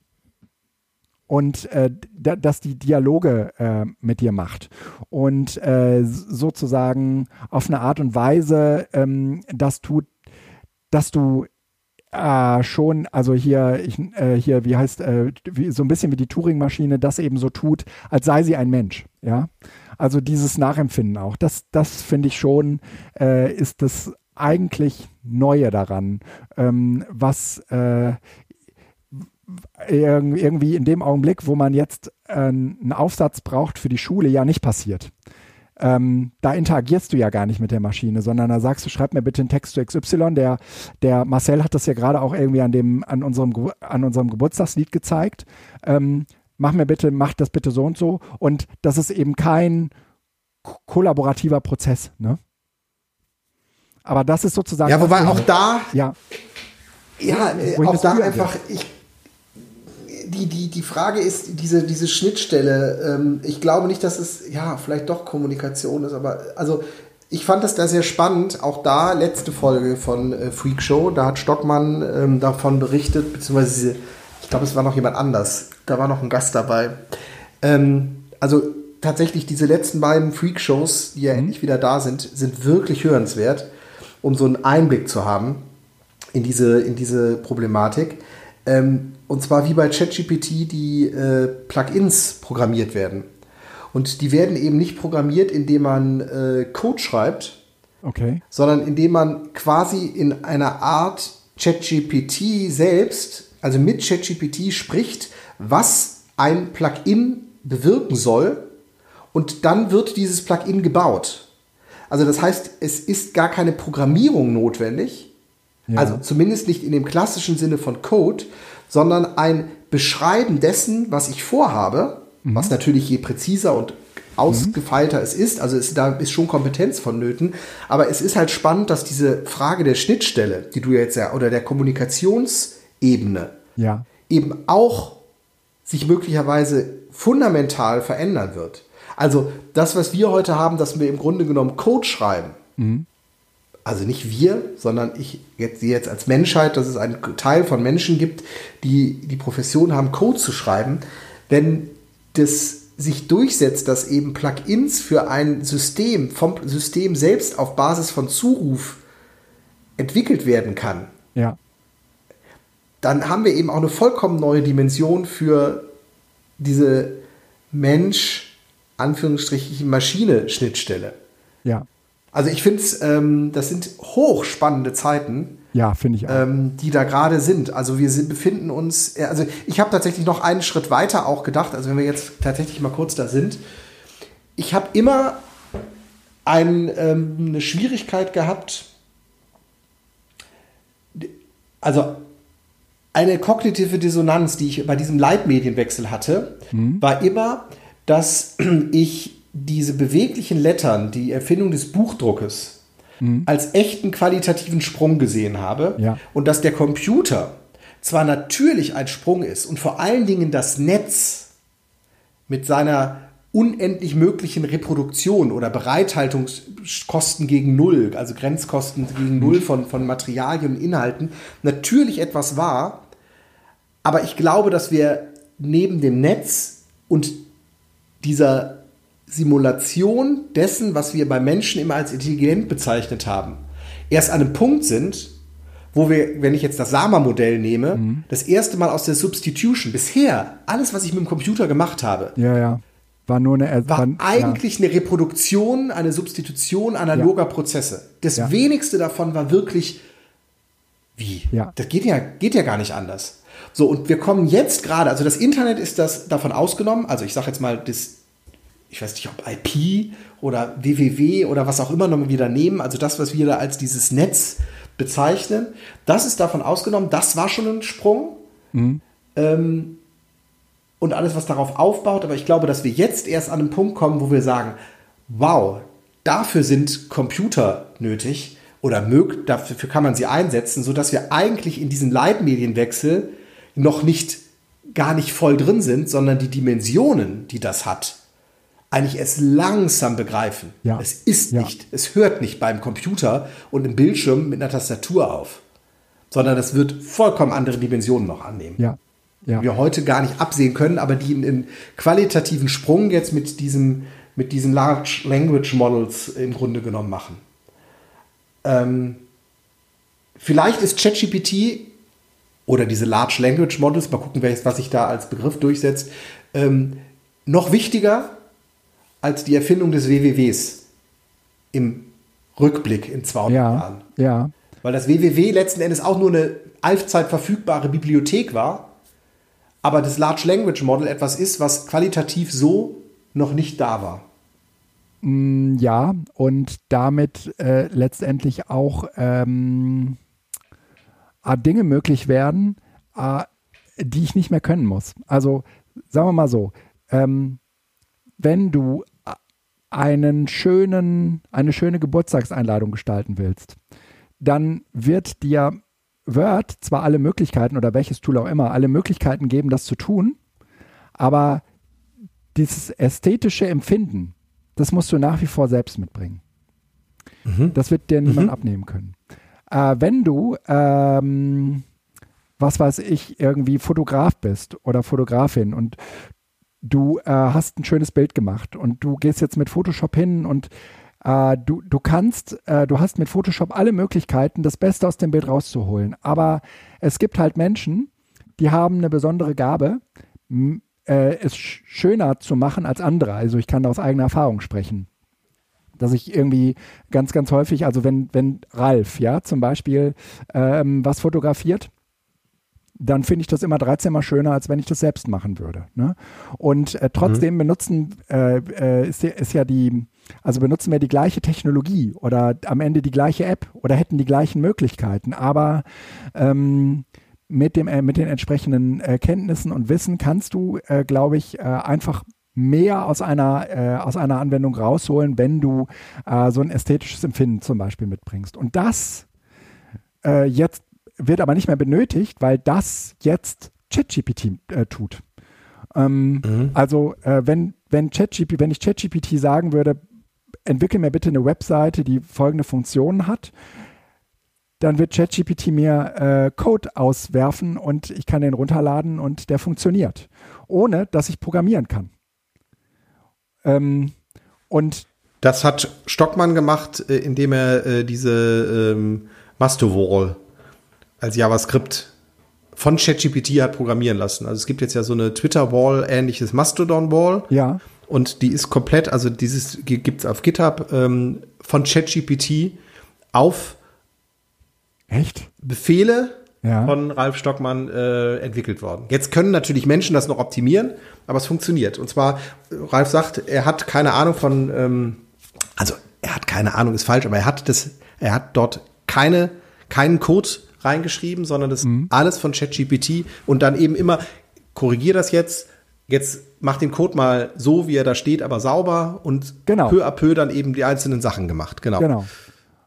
und äh, da, dass die Dialoge äh, mit dir macht und äh, sozusagen auf eine Art und Weise ähm, das tut, dass du äh, schon, also hier, ich, äh, hier, wie heißt, äh, wie, so ein bisschen wie die Turing-Maschine das eben so tut, als sei sie ein Mensch, ja. Also dieses Nachempfinden auch, das, das finde ich schon, äh, ist das eigentlich Neue daran, ähm, was äh, irgendwie in dem Augenblick, wo man jetzt äh, einen Aufsatz braucht für die Schule, ja nicht passiert. Ähm, da interagierst du ja gar nicht mit der Maschine, sondern da sagst du, schreib mir bitte einen Text zu XY. Der, der Marcel hat das ja gerade auch irgendwie an, dem, an, unserem, an unserem Geburtstagslied gezeigt. Ähm, mach mir bitte, mach das bitte so und so. Und das ist eben kein kollaborativer Prozess. Ne? Aber das ist sozusagen. Ja, wobei auch da. Ja. Ja, auch da einfach, ich die, die, die Frage ist, diese, diese Schnittstelle, ähm, ich glaube nicht, dass es, ja, vielleicht doch Kommunikation ist, aber also ich fand das da sehr spannend. Auch da, letzte Folge von äh, Freak Show, da hat Stockmann ähm, davon berichtet, beziehungsweise ich glaube, es war noch jemand anders. Da war noch ein Gast dabei. Ähm, also tatsächlich diese letzten beiden Freak-Shows, die ja mhm. endlich wieder da sind, sind wirklich hörenswert, um so einen Einblick zu haben in diese, in diese Problematik. Ähm, und zwar wie bei ChatGPT die äh, Plugins programmiert werden. Und die werden eben nicht programmiert, indem man äh, Code schreibt, okay. sondern indem man quasi in einer Art ChatGPT selbst, also mit ChatGPT spricht, was ein Plugin bewirken soll. Und dann wird dieses Plugin gebaut. Also das heißt, es ist gar keine Programmierung notwendig, ja. Also zumindest nicht in dem klassischen Sinne von Code, sondern ein Beschreiben dessen, was ich vorhabe, mhm. was natürlich je präziser und ausgefeilter mhm. es ist, also es, da ist schon Kompetenz vonnöten, aber es ist halt spannend, dass diese Frage der Schnittstelle, die du jetzt ja, oder der Kommunikationsebene, ja. eben auch sich möglicherweise fundamental verändern wird. Also das, was wir heute haben, dass wir im Grunde genommen Code schreiben, mhm also nicht wir, sondern ich jetzt, jetzt als Menschheit, dass es einen Teil von Menschen gibt, die die Profession haben, Code zu schreiben, wenn das sich durchsetzt, dass eben Plugins für ein System vom System selbst auf Basis von Zuruf entwickelt werden kann, ja. dann haben wir eben auch eine vollkommen neue Dimension für diese Mensch, Anführungsstrichen, Maschine-Schnittstelle. Ja. Also ich finde es, ähm, das sind hochspannende Zeiten. Ja, finde ich auch. Ähm, die da gerade sind. Also wir sind, befinden uns, also ich habe tatsächlich noch einen Schritt weiter auch gedacht, also wenn wir jetzt tatsächlich mal kurz da sind. Ich habe immer ein, ähm, eine Schwierigkeit gehabt, also eine kognitive Dissonanz, die ich bei diesem Leitmedienwechsel hatte, mhm. war immer, dass *clears throat* ich diese beweglichen Lettern, die Erfindung des Buchdruckes, mhm. als echten qualitativen Sprung gesehen habe ja. und dass der Computer zwar natürlich ein Sprung ist und vor allen Dingen das Netz mit seiner unendlich möglichen Reproduktion oder Bereithaltungskosten gegen Null, also Grenzkosten gegen Null mhm. von, von Materialien und Inhalten, natürlich etwas war. Aber ich glaube, dass wir neben dem Netz und dieser Simulation dessen, was wir bei Menschen immer als intelligent bezeichnet haben, erst an einem Punkt sind, wo wir, wenn ich jetzt das Sama-Modell nehme, mhm. das erste Mal aus der Substitution, bisher, alles, was ich mit dem Computer gemacht habe, ja, ja. War nur eine er war, war eigentlich ja. eine Reproduktion, eine Substitution analoger. Prozesse. Das wenigste davon war wirklich wie? Ja. Das geht ja, geht ja gar nicht anders. So, und wir kommen jetzt gerade, also das Internet ist das davon ausgenommen, also ich sage jetzt mal, das, ich weiß nicht, ob IP oder www oder was auch immer noch wieder nehmen, also das, was wir da als dieses Netz bezeichnen, das ist davon ausgenommen, das war schon ein Sprung. Mhm. Ähm, und alles, was darauf aufbaut, aber ich glaube, dass wir jetzt erst an einen Punkt kommen, wo wir sagen, wow, dafür sind Computer nötig oder mög dafür kann man sie einsetzen, sodass wir eigentlich in diesem Leitmedienwechsel noch nicht gar nicht voll drin sind, sondern die Dimensionen, die das hat, eigentlich erst langsam begreifen. Ja. Es ist Ja. nicht, es hört nicht beim Computer und im Bildschirm mit einer Tastatur auf, sondern es wird vollkommen andere Dimensionen noch annehmen. Ja. Ja. Die wir heute gar nicht absehen können, aber die einen qualitativen Sprung jetzt mit diesem, mit diesen Large Language Models im Grunde genommen machen. Ähm, vielleicht ist ChatGPT oder diese Large Language Models, mal gucken, was sich da als Begriff durchsetzt, ähm, noch wichtiger als die Erfindung des WWWs im Rückblick in 200 Ja. Jahren. Ja. Weil das WWW letzten Endes auch nur eine allzeit verfügbare Bibliothek war, aber das Large Language Model etwas ist, was qualitativ so noch nicht da war. Ja, und damit äh, letztendlich auch ähm, äh, Dinge möglich werden, äh, die ich nicht mehr können muss. Also sagen wir mal so, ähm, wenn du einen schönen, eine schöne Geburtstagseinladung gestalten willst, dann wird dir Word zwar alle Möglichkeiten oder welches Tool auch immer, alle Möglichkeiten geben, das zu tun, aber dieses ästhetische Empfinden, das musst du nach wie vor selbst mitbringen. Das wird dir niemand abnehmen können. Äh, wenn du, ähm, was weiß ich, irgendwie Fotograf bist oder Fotografin und du äh, hast ein schönes Bild gemacht und du gehst jetzt mit Photoshop hin und äh, du, du kannst, äh, du hast mit Photoshop alle Möglichkeiten, das Beste aus dem Bild rauszuholen. Aber es gibt halt Menschen, die haben eine besondere Gabe, äh, es sch schöner zu machen als andere. Also ich kann da aus eigener Erfahrung sprechen. Dass ich irgendwie ganz, ganz häufig, also wenn, wenn Ralf, ja, zum Beispiel ähm, was fotografiert, dann finde ich das immer 13 mal schöner, als wenn ich das selbst machen würde. Ne? Und äh, trotzdem benutzen äh, äh, ist, ist ja die, also benutzen wir die gleiche Technologie oder am Ende die gleiche App oder hätten die gleichen Möglichkeiten, aber ähm, mit, dem, äh, mit den entsprechenden Kenntnissen und Wissen kannst du, äh, glaube ich, äh, einfach mehr aus einer, äh, aus einer Anwendung rausholen, wenn du äh, so ein ästhetisches Empfinden zum Beispiel mitbringst. Und das äh, jetzt wird aber nicht mehr benötigt, weil das jetzt ChatGPT äh, tut. Ähm, Also äh, wenn, wenn, ChatGPT, wenn ich ChatGPT sagen würde, entwickel mir bitte eine Webseite, die folgende Funktionen hat, dann wird ChatGPT mir äh, Code auswerfen und ich kann den runterladen und der funktioniert, ohne dass ich programmieren kann. Ähm, und Das hat Stockmann gemacht, äh, indem er äh, diese ähm, Mastowall als JavaScript von ChatGPT hat programmieren lassen. Also es gibt jetzt ja so eine Twitter-Wall, ähnliches Mastodon-Wall. ja, Und die ist komplett, also dieses gibt es auf GitHub ähm, von ChatGPT auf echt? Befehle Ja. von Ralf Stockmann äh, entwickelt worden. Jetzt können natürlich Menschen das noch optimieren, aber es funktioniert. Und zwar, äh, Ralf sagt, er hat keine Ahnung von, ähm, also er hat keine Ahnung, ist falsch, aber er hat das, er hat dort keine, keinen Code reingeschrieben, sondern das alles von ChatGPT und dann eben immer, korrigier das jetzt, jetzt mach den Code mal so, wie er da steht, aber sauber und Genau. peu à peu dann eben die einzelnen Sachen gemacht. Genau. Genau.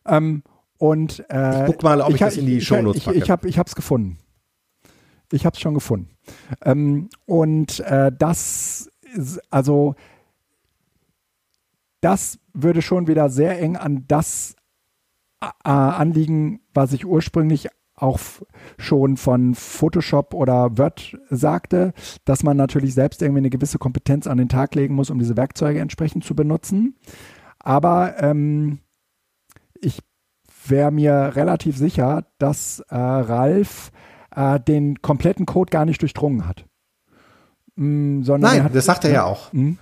Ähm, und äh, Ich guck mal, ob ich ha- das in die ich, Shownotes ich, packe. ich habe ich hab's gefunden. Ich habe es schon gefunden. Ähm, und äh, das ist, also das würde schon wieder sehr eng an das äh, anliegen, was ich ursprünglich auch schon von Photoshop oder Word sagte, dass man natürlich selbst irgendwie eine gewisse Kompetenz an den Tag legen muss, um diese Werkzeuge entsprechend zu benutzen. Aber ähm, ich wäre mir relativ sicher, dass äh, Ralf äh, den kompletten Code gar nicht durchdrungen hat. Mm, sondern er Nein, hat, das sagt er ja auch. Mhm.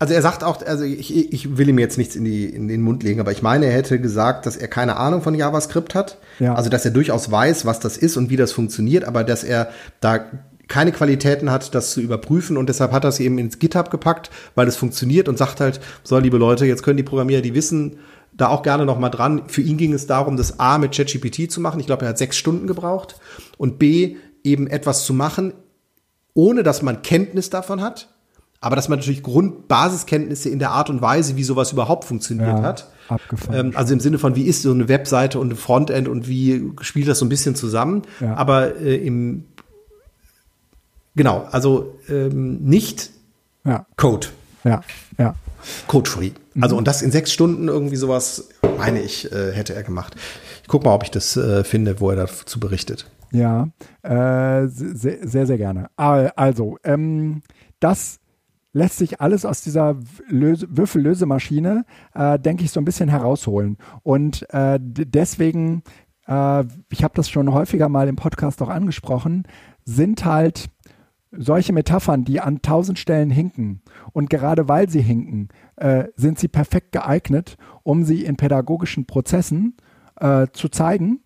Also er sagt auch, also ich, ich will ihm jetzt nichts in, die, in den Mund legen, aber ich meine, er hätte gesagt, dass er keine Ahnung von JavaScript hat. Ja. Also dass er durchaus weiß, was das ist und wie das funktioniert, aber dass er da keine Qualitäten hat, das zu überprüfen und deshalb hat er es eben ins GitHub gepackt, weil es funktioniert und sagt halt, so liebe Leute, jetzt können die Programmierer, die wissen, da auch gerne noch mal dran. Für ihn ging es darum, das A mit ChatGPT zu machen. Ich glaube, er hat sechs Stunden gebraucht und B eben etwas zu machen, ohne dass man Kenntnis davon hat, aber dass man natürlich Grundbasiskenntnisse in der Art und Weise, wie sowas überhaupt funktioniert Ja, hat. Ähm, also im Sinne von, wie ist so eine Webseite und ein Frontend und wie spielt das so ein bisschen zusammen. Ja. Aber äh, im genau, also ähm, nicht ja, Code. ja, ja. Code-free. Also und das in sechs Stunden irgendwie sowas, meine ich, äh, hätte er gemacht. Ich guck mal, ob ich das äh, finde, wo er dazu berichtet. Ja, äh, sehr, sehr, sehr gerne. Al- Also, ähm, das lässt sich alles aus dieser Löse, Würfellösemaschine, äh, denke ich, so ein bisschen herausholen. Und äh, deswegen, äh, ich habe das schon häufiger mal im Podcast auch angesprochen, sind halt solche Metaphern, die an tausend Stellen hinken. Und gerade weil sie hinken, äh, sind sie perfekt geeignet, um sie in pädagogischen Prozessen äh, zu zeigen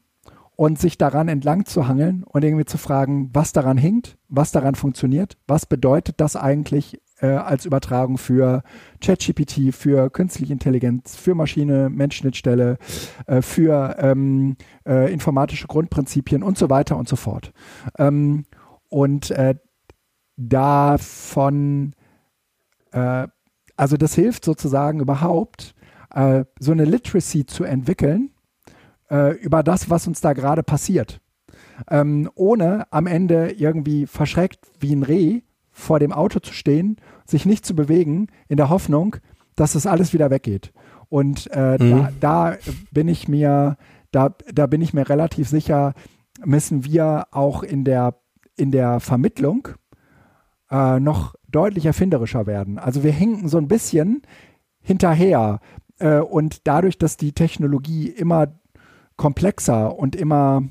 und sich daran entlang zu hangeln und irgendwie zu fragen, was daran hinkt, was daran funktioniert, was bedeutet das eigentlich äh, als Übertragung für ChatGPT, für künstliche Intelligenz, für Maschine, Menschenschnittstelle, äh, für ähm, äh, informatische Grundprinzipien und so weiter und so fort. Ähm, und äh, davon, äh, also das hilft sozusagen überhaupt, äh, so eine Literacy zu entwickeln äh, über das, was uns da gerade passiert. Ähm, ohne am Ende irgendwie verschreckt wie ein Reh vor dem Auto zu stehen, sich nicht zu bewegen, in der Hoffnung, dass das alles wieder weggeht. Und äh, da, da bin ich mir, da, da bin ich mir relativ sicher, müssen wir auch in der, in der Vermittlung äh, noch deutlich erfinderischer werden. Also wir hinken so ein bisschen hinterher. Äh, und dadurch, dass die Technologie immer komplexer und immer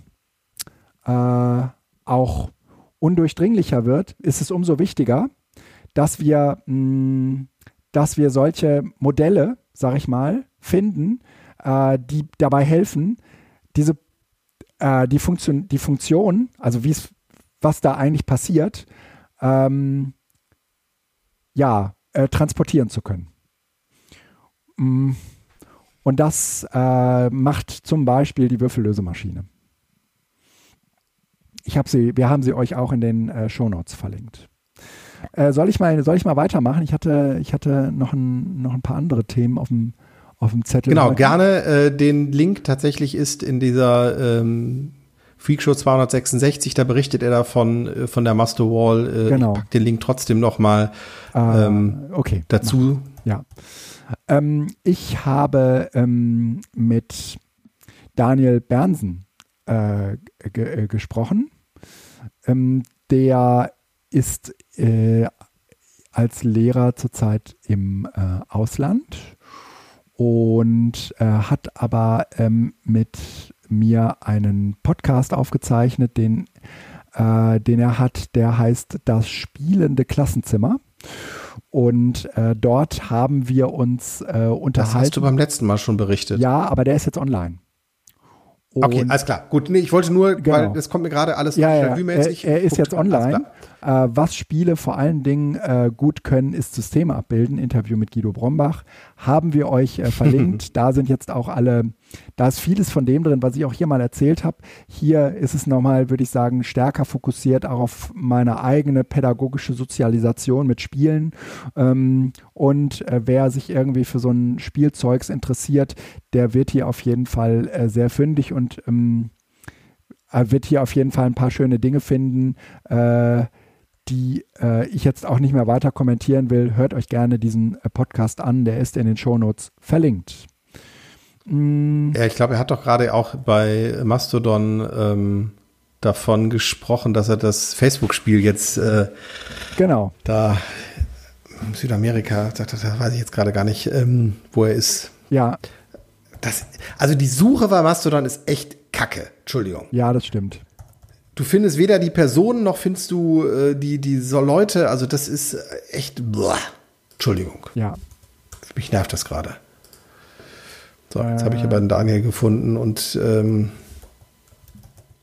äh, auch undurchdringlicher wird, ist es umso wichtiger, dass wir, mh, dass wir solche Modelle, sag ich mal, finden, äh, die dabei helfen, diese äh, die, Funktion, die Funktion, also was da eigentlich passiert, ähm, ja, äh, transportieren zu können. Mm. Und das äh, macht zum Beispiel die Würfellösemaschine. Ich habe sie, wir haben sie euch auch in den äh, Shownotes verlinkt. Äh, soll ich mal, soll ich mal weitermachen? Ich hatte, ich hatte noch ein, noch ein paar andere Themen auf dem, auf dem Zettel. Genau, gerne. Äh, den Link tatsächlich ist in dieser ähm, Freakshow 266, da berichtet er davon, äh, von der Master Wall. Äh, Genau. Ich pack den Link trotzdem noch mal Äh, ähm, okay. dazu. Ja. Ähm, ich habe ähm, mit Daniel Bernsen äh, ge äh, gesprochen. Ähm, der ist äh, als Lehrer zurzeit im äh, Ausland und äh, hat aber ähm, mit mir einen Podcast aufgezeichnet, den, äh, den er hat, der heißt Das spielende Klassenzimmer. Und äh, dort haben wir uns äh, unterhalten. Das hast du beim letzten Mal schon berichtet. ja, aber der ist jetzt online. Okay, Und- alles klar. Gut, nee, ich wollte nur, Genau. weil das kommt mir gerade alles ja, ja, er, er ist Guckt, jetzt online. Äh, was Spiele vor allen Dingen äh, gut können, ist Systeme abbilden. Interview mit Guido Brombach haben wir euch äh, verlinkt. *laughs* da sind jetzt auch alle, da ist vieles von dem drin, was ich auch hier mal erzählt habe. Hier ist es nochmal, würde ich sagen, stärker fokussiert auch auf meine eigene pädagogische Sozialisation mit Spielen. Ähm, und äh, wer sich irgendwie für so ein Spielzeugs interessiert, der wird hier auf jeden Fall äh, sehr fündig und ähm, er wird hier auf jeden Fall ein paar schöne Dinge finden, äh, die äh, ich jetzt auch nicht mehr weiter kommentieren will. Hört euch gerne diesen äh, Podcast an, der ist in den Shownotes verlinkt. Mm, Ja, ich glaube, er hat doch gerade auch bei Mastodon ähm, davon gesprochen, dass er das Facebook-Spiel jetzt äh, genau, da in Südamerika, er, da weiß ich jetzt gerade gar nicht, ähm, wo er ist. ja, Das, also die Suche bei Mastodon ist echt kacke. Entschuldigung. ja, das stimmt. Du findest weder die Personen noch findest du äh, die, die so Leute. Also das ist äh, echt. Boah. Entschuldigung. Ja, Mich nervt das gerade. So, jetzt habe ich aber einen Daniel gefunden und ähm,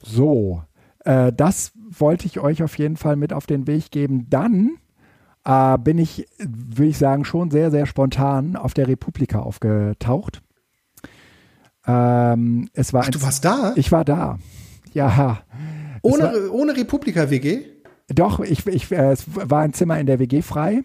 so. Äh, das wollte ich euch auf jeden Fall mit auf den Weg geben. Dann äh, bin ich, würde ich sagen, schon sehr, sehr spontan auf der Republika aufgetaucht. Ähm, es war ach, ein- du warst da? Ich war da. Ja. Es war- ohne, ohne Republika-WG? Doch, ich, ich, äh, es war ein Zimmer in der WG frei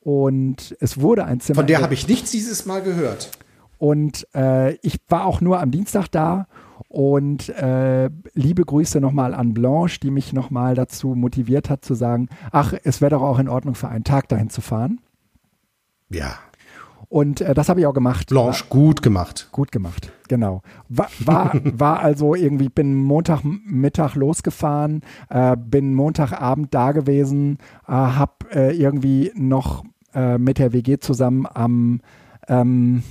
und es wurde ein Zimmer. Von der habe ich nichts dieses Mal gehört. Und äh, ich war auch nur am Dienstag da und äh, liebe Grüße nochmal an Blanche, die mich nochmal dazu motiviert hat zu sagen, ach, es wäre doch auch in Ordnung für einen Tag dahin zu fahren. Ja. Und äh, das habe ich auch gemacht. Blanche, gut gemacht. Gut gemacht, genau. War, war, *laughs* war also irgendwie, bin Montagmittag losgefahren, äh, bin Montagabend da gewesen, äh, habe äh, irgendwie noch äh, mit der WG zusammen am, ähm,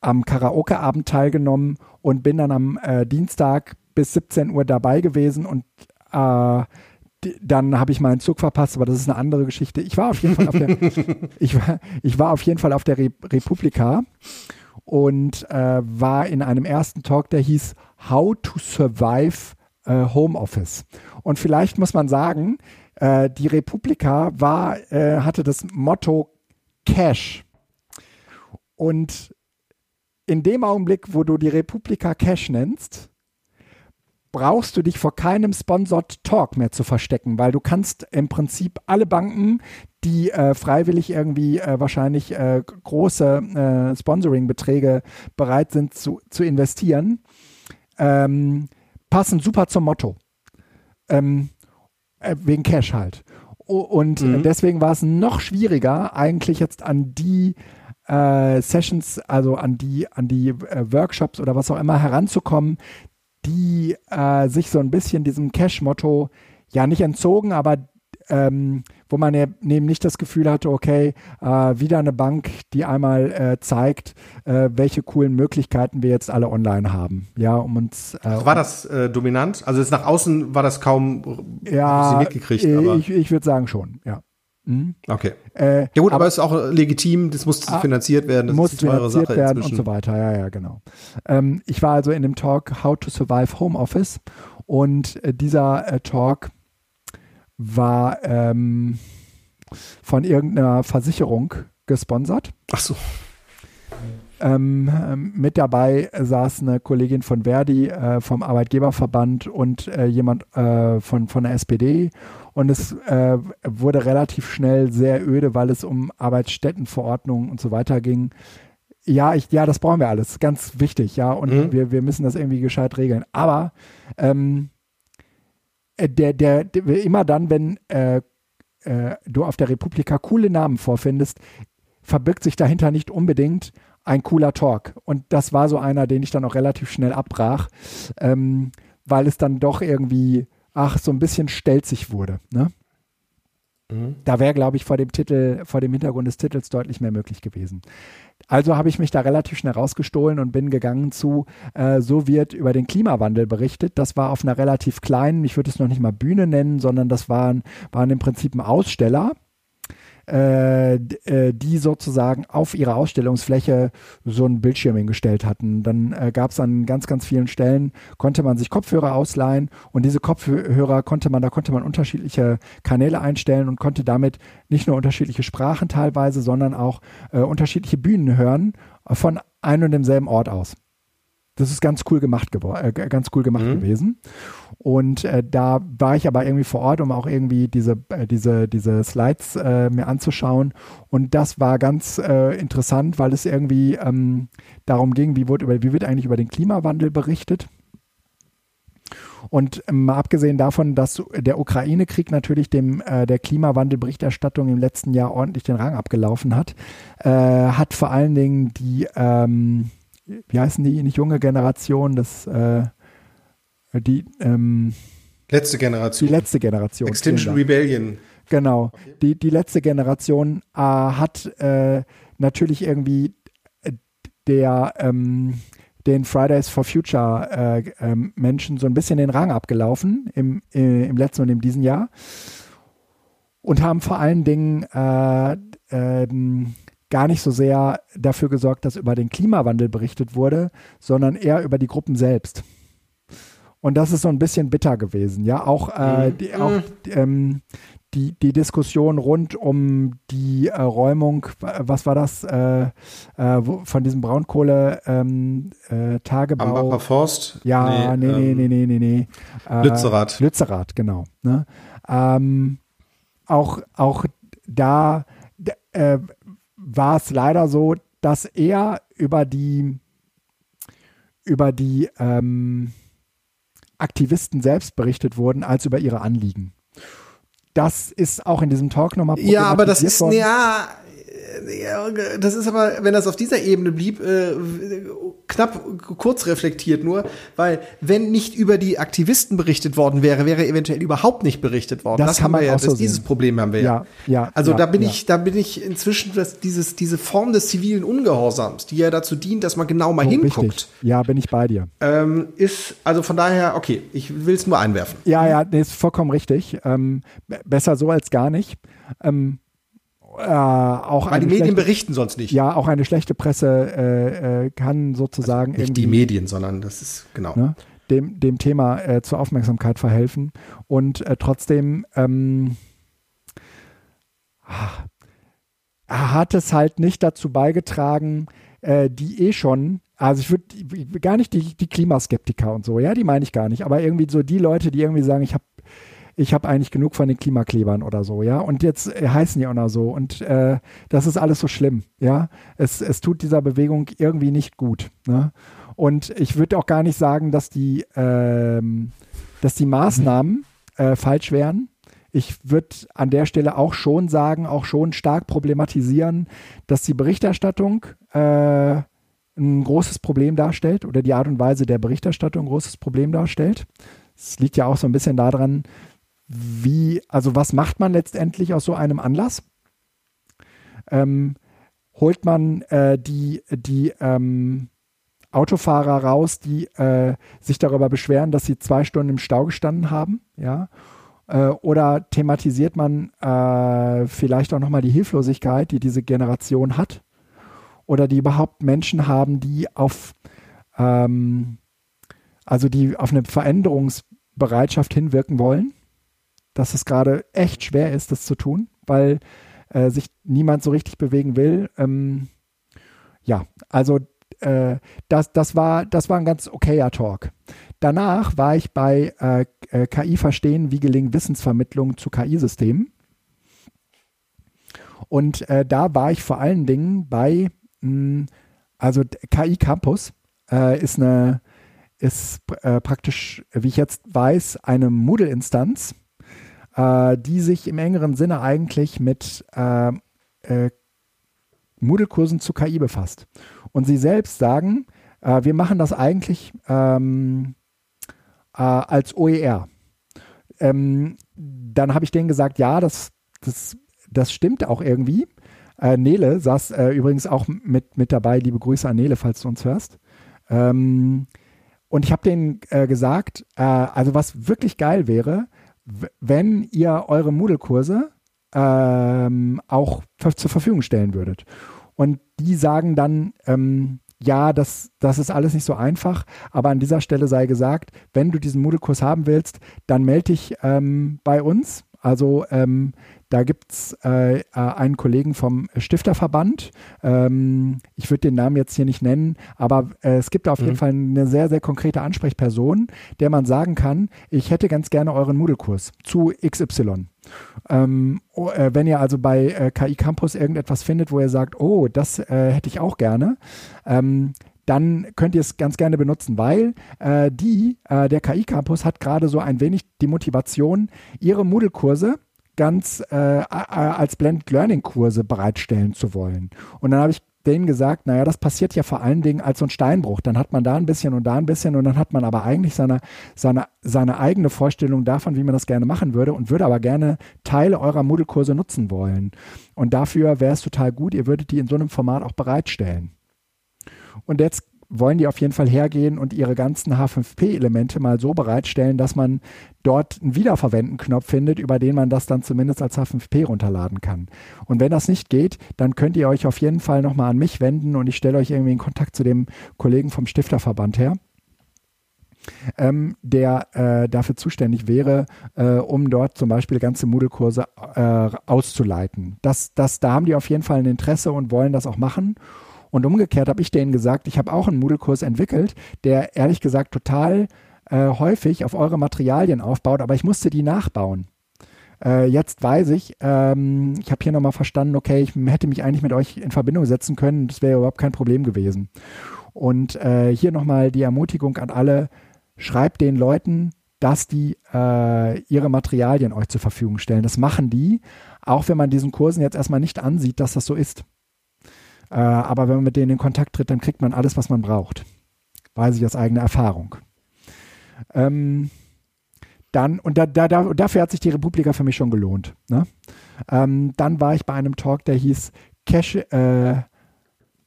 am Karaoke-Abend teilgenommen und bin dann am äh, Dienstag bis 17 Uhr dabei gewesen und äh, dann habe ich meinen Zug verpasst, aber das ist eine andere Geschichte. Ich war auf jeden Fall auf der, *laughs* ich war, ich war auf jeden Fall auf der Re Republika und äh, war in einem ersten Talk, der hieß How to Survive äh, Home Office. Und vielleicht muss man sagen, äh, die Republika war, äh, hatte das Motto Cash. Und in dem Augenblick, wo du die Republika Cash nennst, brauchst du dich vor keinem Sponsored Talk mehr zu verstecken, weil du kannst im Prinzip alle Banken, die äh, freiwillig irgendwie äh, wahrscheinlich äh, große äh, Sponsoring-Beträge bereit sind zu, zu investieren, ähm, passen super zum Motto. Ähm, äh, wegen Cash halt. Und mhm. deswegen war es noch schwieriger, eigentlich jetzt an die äh, Sessions, also an die, an die Workshops oder was auch immer heranzukommen, die äh, sich so ein bisschen diesem Cash-Motto ja nicht entzogen, aber ähm, wo man eben nicht das Gefühl hatte, okay, äh, wieder eine Bank, die einmal äh, zeigt, äh, welche coolen Möglichkeiten wir jetzt alle online haben. Ja, um uns. Äh, war das äh, dominant? Also jetzt nach außen war das kaum ja, mitgekriegt. Aber ich, ich würde sagen schon, ja. Mhm. Okay. Äh, ja gut, aber, es ist auch legitim, das muss ah, finanziert werden, das muss ist eine teure Sache werden inzwischen. und so weiter. Ja, ja, genau. Ähm, ich war also in dem Talk How to Survive Home Office und äh, dieser äh, Talk war ähm, von irgendeiner Versicherung gesponsert. Ach so. Ähm, ähm mit dabei saß eine Kollegin von Verdi, äh, vom Arbeitgeberverband und äh, jemand äh, von, von der SPD und es äh, wurde relativ schnell sehr öde, weil es um Arbeitsstättenverordnungen und so weiter ging. Ja, ich, ja, das brauchen wir alles. Ganz wichtig, ja. Und mhm. wir, wir müssen das irgendwie gescheit regeln. Aber ähm, äh, der, der, der, immer dann, wenn äh, du auf der Republika coole Namen vorfindest, verbirgt sich dahinter nicht unbedingt ein cooler Talk. Und das war so einer, den ich dann auch relativ schnell abbrach, ähm, weil es dann doch irgendwie ach, so ein bisschen stelzig wurde. Ne? Mhm. Da wäre, glaube ich, vor dem Titel, vor dem Hintergrund des Titels deutlich mehr möglich gewesen. Also habe ich mich da relativ schnell rausgestohlen und bin gegangen zu, äh, so wird über den Klimawandel berichtet. Das war auf einer relativ kleinen, ich würde es noch nicht mal Bühne nennen, sondern das waren, waren im Prinzip ein Aussteller äh, äh, die sozusagen auf ihrer Ausstellungsfläche so ein Bildschirm hingestellt hatten. Dann äh, gab es an ganz, ganz vielen Stellen, konnte man sich Kopfhörer ausleihen und diese Kopfhörer konnte man, da konnte man unterschiedliche Kanäle einstellen und konnte damit nicht nur unterschiedliche Sprachen teilweise, sondern auch äh, unterschiedliche Bühnen hören von einem und demselben Ort aus. Das ist ganz cool gemacht äh, ganz cool gemacht mhm. gewesen. Und äh, da war ich aber irgendwie vor Ort, um auch irgendwie diese, äh, diese, diese Slides äh, mir anzuschauen. Und das war ganz äh, interessant, weil es irgendwie ähm, darum ging, wie wird, über, wie wird eigentlich über den Klimawandel berichtet. Und ähm, mal abgesehen davon, dass der Ukraine-Krieg natürlich dem äh, der Klimawandelberichterstattung im letzten Jahr ordentlich den Rang abgelaufen hat, äh, hat vor allen Dingen die ähm, wie heißen die, nicht junge Generation, das, äh, die, ähm, letzte Generation. Die letzte Generation. Extinction Rebellion. Genau. Okay. Die, die letzte Generation äh, hat äh, natürlich irgendwie äh, der, ähm, den Fridays for Future äh, ähm, Menschen so ein bisschen den Rang abgelaufen im, äh, im letzten und in diesem Jahr und haben vor allen Dingen äh, ähm, gar nicht so sehr dafür gesorgt, dass über den Klimawandel berichtet wurde, sondern eher über die Gruppen selbst. Und das ist so ein bisschen bitter gewesen, ja. Auch, äh, mhm. die, auch ähm, die, die Diskussion rund um die äh, Räumung, was war das, äh, äh, wo, von diesem Braunkohle-Tagebau. Ähm, Am Forst? Ja, nee, nee, ähm, nee, nee, nee, nee. Äh, Lützerath. Lützerath, genau. Ne? Ähm, auch, auch da äh, war es leider so, dass eher über die, über die ähm, Aktivisten selbst berichtet wurden, als über ihre Anliegen. Das ist auch in diesem Talk nochmal Ja, aber das ist, worden. ja, das ist aber, wenn das auf dieser Ebene blieb, äh, knapp kurz reflektiert nur, weil wenn nicht über die Aktivisten berichtet worden wäre, wäre eventuell überhaupt nicht berichtet worden. Das kann haben wir ja, auch so das, dieses. Problem haben wir ja. Ja, ja, Also ja, da bin ja. ich, da bin ich inzwischen, dass dieses, diese Form des zivilen Ungehorsams, die ja dazu dient, dass man genau mal So, hinguckt, richtig. Ja, bin ich bei dir. ähm, ist, also von daher, okay, ich will es nur einwerfen. Ja, ja, nee, ist vollkommen richtig. Ähm, be- besser so als gar nicht. Ähm, äh, auch Weil eine die Medien schlechte, berichten sonst nicht. ja, auch eine schlechte Presse äh, äh, kann sozusagen Nicht die Medien, sondern das ist, genau. ne, dem, dem Thema äh, zur Aufmerksamkeit verhelfen. Und äh, trotzdem ähm, ah, hat es halt nicht dazu beigetragen, äh, die eh schon, also ich würde gar nicht die, die Klimaskeptiker und so, ja, die meine ich gar nicht, aber irgendwie so die Leute, die irgendwie sagen, ich habe ich habe eigentlich genug von den Klimaklebern oder so, ja. Und jetzt äh, heißen die auch noch so. Und äh, das ist alles so schlimm, ja. Es, es tut dieser Bewegung irgendwie nicht gut. Ne? Und ich würde auch gar nicht sagen, dass die, ähm, dass die Maßnahmen äh, falsch wären. Ich würde an der Stelle auch schon sagen, auch schon stark problematisieren, dass die Berichterstattung äh, ein großes Problem darstellt oder die Art und Weise der Berichterstattung ein großes Problem darstellt. Es liegt ja auch so ein bisschen daran, wie, also was macht man letztendlich aus so einem Anlass? Ähm, holt man äh, die, die ähm, Autofahrer raus, die äh, sich darüber beschweren, dass sie zwei Stunden im Stau gestanden haben, ja? Äh, oder thematisiert man äh, vielleicht auch nochmal die Hilflosigkeit, die diese Generation hat? Oder die überhaupt Menschen haben, die auf, ähm, also die auf eine Veränderungsbereitschaft hinwirken wollen? Dass es gerade echt schwer ist, das zu tun, weil äh, sich niemand so richtig bewegen will. Ähm, ja, also äh, das, das, war, das war ein ganz okayer Talk. Danach war ich bei äh, äh, KI verstehen, wie gelingt Wissensvermittlung zu KI-Systemen. Und äh, da war ich vor allen Dingen bei, mh, also KI Campus äh, ist eine, ist äh, praktisch, wie ich jetzt weiß, eine Moodle-Instanz, äh, die sich im engeren Sinne eigentlich mit äh, äh, Moodle-Kursen zu KI befasst. Und sie selbst sagen, äh, wir machen das eigentlich ähm, äh, als OER. Ähm, dann habe ich denen gesagt, ja, das, das, das stimmt auch irgendwie. Äh, Nele saß übrigens auch mit, mit dabei. Liebe Grüße an Nele, falls du uns hörst. Ähm, und ich habe denen äh, gesagt, äh, also was wirklich geil wäre, wenn ihr eure Moodle-Kurse ähm, auch zur Verfügung stellen würdet. Und die sagen dann, ähm, ja, das, das ist alles nicht so einfach, aber an dieser Stelle sei gesagt, wenn du diesen Moodle-Kurs haben willst, dann melde dich ähm, bei uns. Also ähm, da gibt es äh, äh, einen Kollegen vom Stifterverband. Ähm, ich würde den Namen jetzt hier nicht nennen, aber äh, es gibt auf jeden Fall eine sehr, sehr konkrete Ansprechperson, der man sagen kann, ich hätte ganz gerne euren Moodle-Kurs zu XY. Ähm, oh, äh, wenn ihr also bei äh, KI Campus irgendetwas findet, wo ihr sagt, oh, das äh, hätte ich auch gerne, ähm, dann könnt ihr es ganz gerne benutzen, weil äh, die, äh, der KI Campus hat gerade so ein wenig die Motivation, ihre Moodle-Kurse ganz äh, als Blended Learning Kurse bereitstellen zu wollen. Und dann habe ich denen gesagt, naja, das passiert ja vor allen Dingen als so ein Steinbruch. Dann hat man da ein bisschen und da ein bisschen und dann hat man aber eigentlich seine, seine, seine eigene Vorstellung davon, wie man das gerne machen würde und würde aber gerne Teile eurer Moodle-Kurse nutzen wollen. Und dafür wäre es total gut, ihr würdet die in so einem Format auch bereitstellen. Und jetzt wollen die auf jeden Fall hergehen und ihre ganzen H5P-Elemente mal so bereitstellen, dass man dort einen Wiederverwenden-Knopf findet, über den man das dann zumindest als H5P runterladen kann. Und wenn das nicht geht, dann könnt ihr euch auf jeden Fall nochmal an mich wenden und ich stelle euch irgendwie in Kontakt zu dem Kollegen vom Stifterverband her. Ähm, der äh, dafür zuständig wäre, äh, um dort zum Beispiel ganze Moodle-Kurse äh, auszuleiten. Das, das, da haben die auf jeden Fall ein Interesse und wollen das auch machen. Und umgekehrt habe ich denen gesagt, ich habe auch einen Moodle-Kurs entwickelt, der ehrlich gesagt total äh, häufig auf eure Materialien aufbaut, aber ich musste die nachbauen. Äh, jetzt weiß ich, ähm, ich habe hier nochmal verstanden, okay, ich hätte mich eigentlich mit euch in Verbindung setzen können, das wäre überhaupt kein Problem gewesen. Und äh, hier nochmal die Ermutigung an alle, schreibt den Leuten, dass die äh, ihre Materialien euch zur Verfügung stellen. Das machen die, auch wenn man diesen Kursen jetzt erstmal nicht ansieht, dass das so ist. Äh, aber wenn man mit denen in Kontakt tritt, dann kriegt man alles, was man braucht. Weiß ich aus eigener Erfahrung. Ähm, dann, und da, da, da, dafür hat sich die Republika für mich schon gelohnt. Ne? Ähm, dann war ich bei einem Talk, der hieß Cash, äh,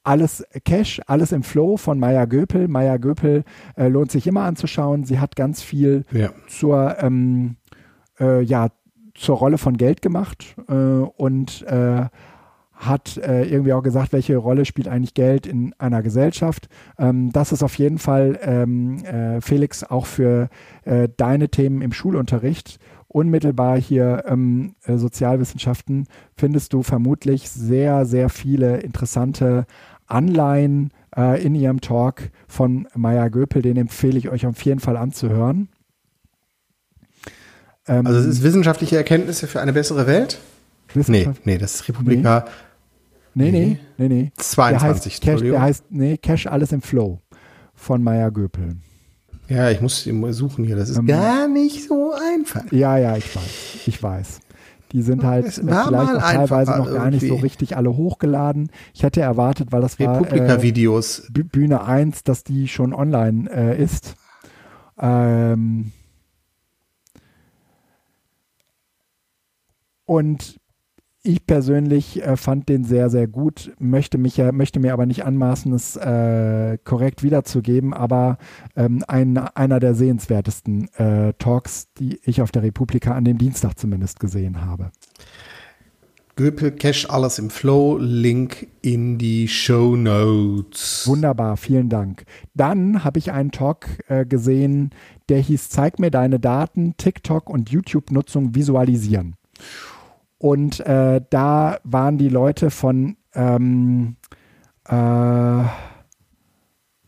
alles Cash, alles im Flow von Maya Göpel. Maya Göpel äh, lohnt sich immer anzuschauen. Sie hat ganz viel Ja. zur, ähm, äh, ja, zur Rolle von Geld gemacht äh, und äh, hat äh, irgendwie auch gesagt, welche Rolle spielt eigentlich Geld in einer Gesellschaft. Ähm, das ist auf jeden Fall, ähm, äh, Felix, auch für äh, deine Themen im Schulunterricht. Unmittelbar hier ähm, äh, Sozialwissenschaften findest du vermutlich sehr, sehr viele interessante Anleihen äh, in ihrem Talk von Maya Göpel. Den empfehle ich euch auf jeden Fall anzuhören. Also es ist wissenschaftliche Erkenntnisse für eine bessere Welt? Nee, nee, das ist Republika. Nee, nee, nee, nee. 22, der heißt, Cash, der heißt, nee, Cash alles im Flow von Maya Göpel. Ja, ich muss ihn mal suchen hier. Das ist Ähm, gar nicht so einfach. Ja, ja, ich weiß, ich weiß. Die sind halt äh, vielleicht auch teilweise noch gar nicht so irgendwie. richtig alle hochgeladen. Ich hätte erwartet, weil das war äh, Republika-Videos. Bü- Bühne 1, dass die schon online äh, ist. Ähm und ich persönlich äh, fand den sehr, sehr gut, möchte mich ja, möchte mir aber nicht anmaßen, es äh, korrekt wiederzugeben, aber ähm, ein, einer der sehenswertesten äh, Talks, die ich auf der Republika an dem Dienstag zumindest gesehen habe. Göpel Cash alles im Flow. Link in die Show Notes. Wunderbar, vielen Dank. Dann habe ich einen Talk äh, gesehen, der hieß Zeig mir deine Daten, TikTok und YouTube-Nutzung visualisieren. Und äh, da waren die Leute von, ähm, äh,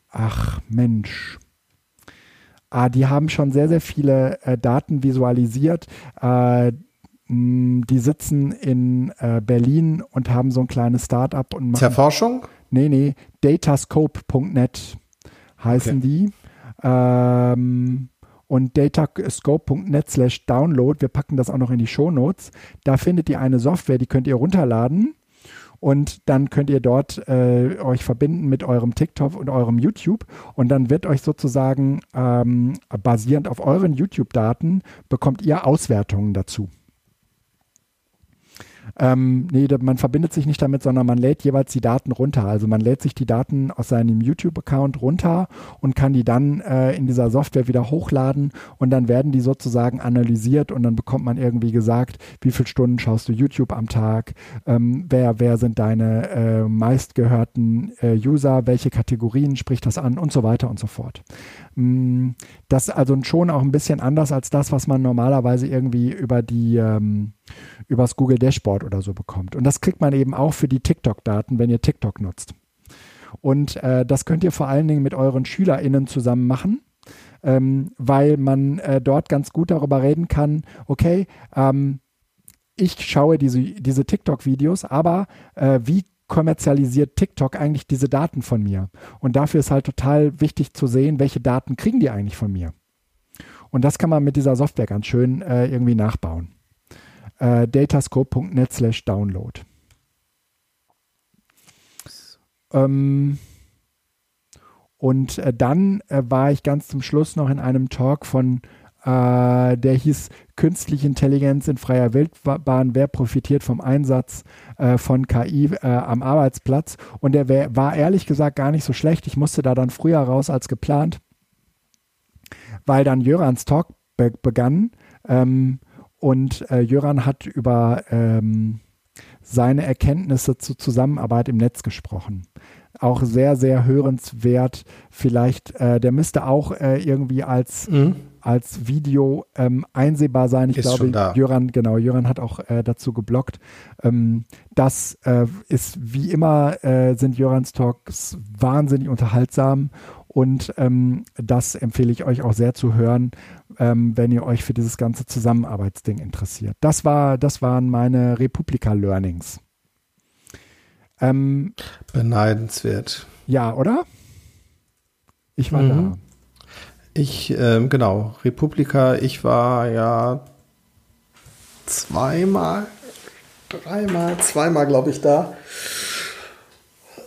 ach Mensch, ah, die haben schon sehr, sehr viele äh, Daten visualisiert. Äh, mh, die sitzen in äh, Berlin und haben so ein kleines Start-up und machen Zerforschung? Nee, nee, datascope.net heißen die. Ähm, und datascope.net slash download, wir packen das auch noch in die Shownotes. Da findet ihr eine Software, die könnt ihr runterladen. Und dann könnt ihr dort äh, euch verbinden mit eurem TikTok und eurem YouTube. Und dann wird euch sozusagen ähm, basierend auf euren YouTube-Daten bekommt ihr Auswertungen dazu. Ähm, nee, man verbindet sich nicht damit, sondern man lädt jeweils die Daten runter. Also man lädt sich die Daten aus seinem YouTube-Account runter und kann die dann äh, in dieser Software wieder hochladen und dann werden die sozusagen analysiert und dann bekommt man irgendwie gesagt, wie viele Stunden schaust du YouTube am Tag, ähm, wer, wer sind deine äh, meistgehörten äh, User, welche Kategorien spricht das an und so weiter und so fort. Mm, Das ist also schon auch ein bisschen anders als das, was man normalerweise irgendwie über die ähm, übers Google Dashboard oder so bekommt. Und das kriegt man eben auch für die TikTok-Daten, wenn ihr TikTok nutzt. Und äh, das könnt ihr vor allen Dingen mit euren SchülerInnen zusammen machen, ähm, weil man äh, dort ganz gut darüber reden kann, okay, ähm, ich schaue diese, diese TikTok-Videos, aber äh, wie kommerzialisiert TikTok eigentlich diese Daten von mir? Und dafür ist halt total wichtig zu sehen, welche Daten kriegen die eigentlich von mir. Und das kann man mit dieser Software ganz schön äh, irgendwie nachbauen. Äh, datascope.net slash download. Ähm, und äh, dann äh, war ich ganz zum Schluss noch in einem Talk von, äh, der hieß Künstliche Intelligenz in freier Wildbahn, wer profitiert vom Einsatz äh, von KI äh, am Arbeitsplatz. Und der wär, war ehrlich gesagt gar nicht so schlecht. Ich musste da dann früher raus als geplant, weil dann Jörans Talk be begann. Ähm, und äh, Jöran hat über ähm, seine Erkenntnisse zur Zusammenarbeit im Netz gesprochen. Auch sehr, sehr hörenswert. Vielleicht, äh, der müsste auch äh, irgendwie als, als Video ähm, einsehbar sein. Ich Ist glaube, schon da. Jöran, genau, Jöran hat auch äh, dazu geblockt. Ähm, das äh, ist wie immer, äh, sind Jörans Talks wahnsinnig unterhaltsam und ähm, das empfehle ich euch auch sehr zu hören, ähm, wenn ihr euch für dieses ganze Zusammenarbeitsding interessiert. Das war, das waren meine Republika-Learnings. Ähm, Beneidenswert. ja, oder? Ich war Mhm. da. Ich, ähm, genau, Republika, ich war ja zweimal, dreimal, zweimal, glaube ich, da.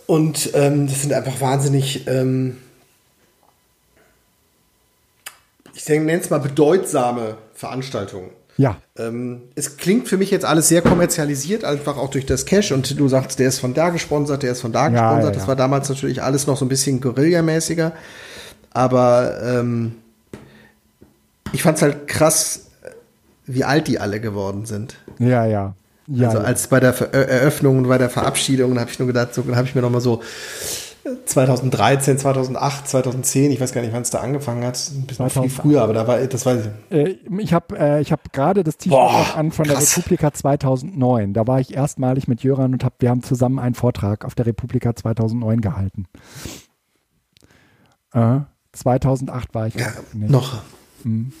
Und ähm, das sind einfach wahnsinnig, ähm, ich nenne es mal bedeutsame Veranstaltungen. Ja. Ähm, es klingt für mich jetzt alles sehr kommerzialisiert, einfach auch durch das Cash. Und du sagst, der ist von da gesponsert, der ist von da Ja, gesponsert. ja, Das ja. war damals natürlich alles noch so ein bisschen Guerillamäßiger. Aber ähm, ich fand es halt krass, wie alt die alle geworden sind. Ja, ja. ja also als bei der Ver Eröffnung und bei der Verabschiedung, habe ich nur gedacht, so habe ich mir noch mal so 2013, 2008, 2010, ich weiß gar nicht, wann es da angefangen hat, ein bisschen viel 2008. früher, aber da war, das weiß ich. Äh, ich habe äh, ich hab gerade das T-Shirt an von der. Republika 2009. Da war ich erstmalig mit Jöran und hab, wir haben zusammen einen Vortrag auf der Republika 2009 gehalten. Äh, 2008 war ich Ja, noch. Mhm.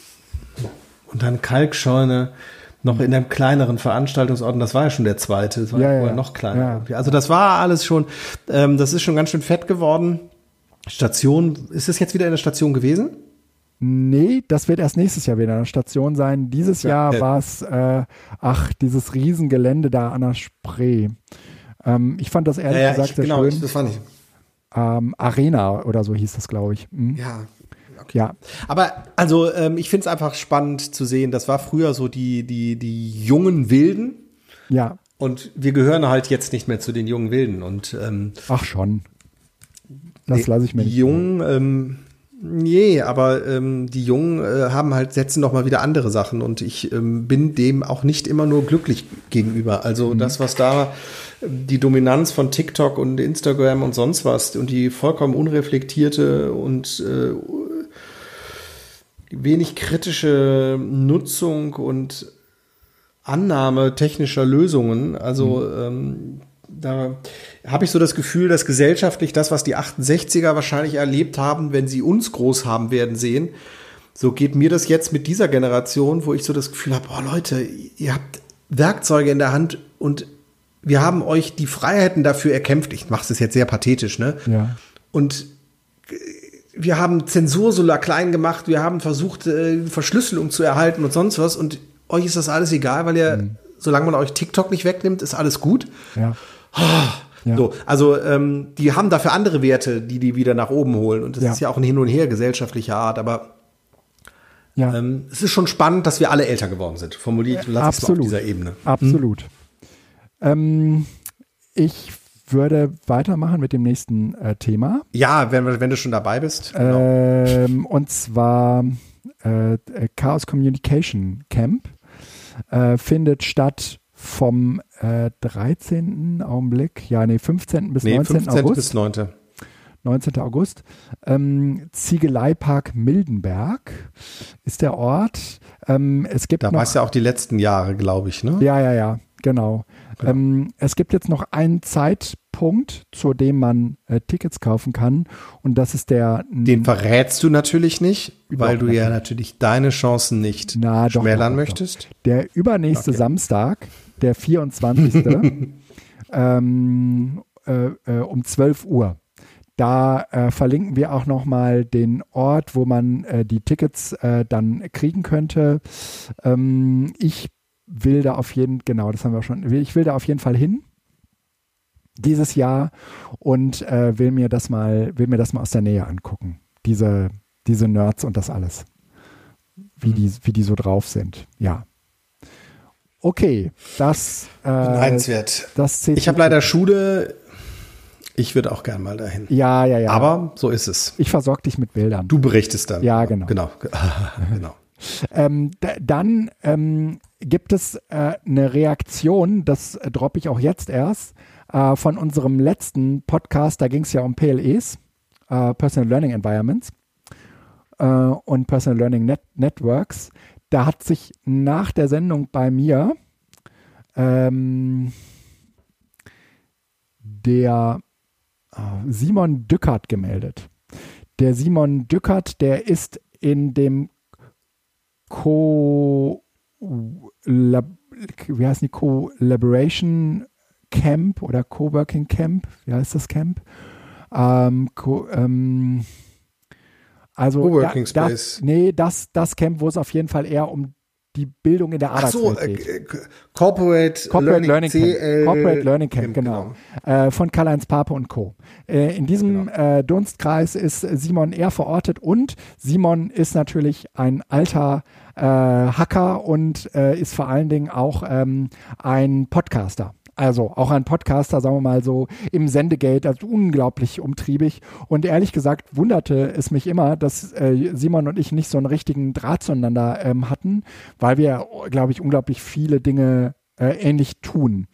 Und dann Kalkscheune, noch in einem kleineren Veranstaltungsort, und das war ja schon der zweite, das war Ja, ja, ja, ja. noch kleiner. Ja. Also das war alles schon, ähm, das ist schon ganz schön fett geworden. Station, ist es jetzt wieder in der Station gewesen? Nee, das wird erst nächstes Jahr wieder eine Station sein. Dieses Ja, Jahr war es, äh, ach, dieses Riesengelände da an der Spree. Ähm, ich fand das ehrlich gesagt ich, sehr genau, schön. das fand ich. Ähm, Arena oder so hieß das, glaube ich. Mhm. Ja, Ja, Aber also ähm, ich finde es einfach spannend zu sehen. Das war früher so die, die, die jungen Wilden ja, und wir gehören halt jetzt nicht mehr zu den jungen Wilden. Und ähm, ach schon. Das lasse ich mir die nicht. Jungen, ähm, nee, aber ähm, die Jungen äh, haben halt, setzen noch mal wieder andere Sachen und ich ähm, bin dem auch nicht immer nur glücklich gegenüber. Mhm. Also das, was da die Dominanz von TikTok und Instagram und sonst was und die vollkommen unreflektierte und äh, wenig kritische Nutzung und Annahme technischer Lösungen. Also ähm, da habe ich so das Gefühl, dass gesellschaftlich das, was die 68er wahrscheinlich erlebt haben, wenn sie uns groß haben werden sehen, so geht mir das jetzt mit dieser Generation, wo ich so das Gefühl habe, boah Leute, ihr habt Werkzeuge in der Hand und wir haben euch die Freiheiten dafür erkämpft. Ich mache es jetzt sehr pathetisch, ne? Ja. Und wir haben Zensur so klein gemacht, wir haben versucht, äh, Verschlüsselung zu erhalten und sonst was. Und euch ist das alles egal, weil ihr, solange man euch TikTok nicht wegnimmt, ist alles gut. Ja. Ja. So, also ähm, die haben dafür andere Werte, die die wieder nach oben holen. Und das Ja. ist ja auch ein Hin und Her gesellschaftlicher Art. Aber Ja. ähm, es ist schon spannend, dass wir alle älter geworden sind. Formuliert, lass es mal auf Absolut. dieser Ebene. Absolut. Ähm, ich würde weitermachen mit dem nächsten äh, Thema. Ja, wenn, wenn du schon dabei bist. genau. Ähm, und zwar äh, äh, Chaos Communication Camp äh, findet statt vom äh, 13. Augenblick, ja, nee, 15. bis nee, 19. 15. August. bis 9. 19. August. Ähm, Ziegeleipark Mildenberg ist der Ort. Ähm, es gibt Da war es ja auch die letzten Jahre, glaube ich, ne? ja, ja, ja, genau. Ähm, es gibt jetzt noch einen Zeitpunkt, zu dem man äh, Tickets kaufen kann. Und das ist der. Den verrätst du natürlich nicht, weil du ja natürlich deine Chancen nicht Na, doch, schmälern doch, doch, möchtest. Der übernächste Okay. Samstag, der 24. *laughs* ähm, äh, äh, um 12 Uhr. Da äh, verlinken wir auch nochmal den Ort, wo man äh, die Tickets äh, dann kriegen könnte. Ähm, ich will da auf jeden, genau, das haben wir schon, ich will da auf jeden Fall hin dieses Jahr und äh, will mir das mal, will mir das mal aus der Nähe angucken. Diese, diese Nerds und das alles. Wie, die, wie die so drauf sind. Ja. Okay, das, äh, Beneidenswert. das zählt. Ich habe leider Schule. Ich würde auch gern mal dahin. Ja, ja, ja. Aber so ist es. ich versorge dich mit Bildern. Du berichtest dann. Ja, genau. Genau. *laughs* genau. Ähm, dann ähm, gibt es äh, eine Reaktion, das äh, droppe ich auch jetzt erst, äh, von unserem letzten Podcast, da ging es ja um PLEs, äh, Personal Learning Environments äh, und Personal Learning Net Networks. Da hat sich nach der Sendung bei mir ähm, der äh, Simon Dückert gemeldet. Der Simon Dückert, der ist in dem Co Lab, wie heißt die Collaboration Camp oder Coworking Camp? Wie heißt das Camp? Ähm, Co, ähm, also Coworking da, Space. Das, nee, das, das Camp, wo es auf jeden Fall eher um die Bildung in der Ach so, Arbeitswelt äh, geht. äh, Corporate, Corporate Learning, Learning, Camp. Corporate Learning Camp, genau. Äh, von Karl-Heinz Pape und Co. Äh, in diesem Genau. äh, Dunstkreis ist Simon eher verortet und Simon ist natürlich ein alter Hacker und äh, ist vor allen Dingen auch ähm, ein Podcaster. Also auch ein Podcaster, sagen wir mal so, im Sendegate, also unglaublich umtriebig. Und ehrlich gesagt wunderte es mich immer, dass äh, Simon und ich nicht so einen richtigen Draht zueinander ähm, hatten, weil wir, glaube ich, unglaublich viele Dinge äh, ähnlich tun.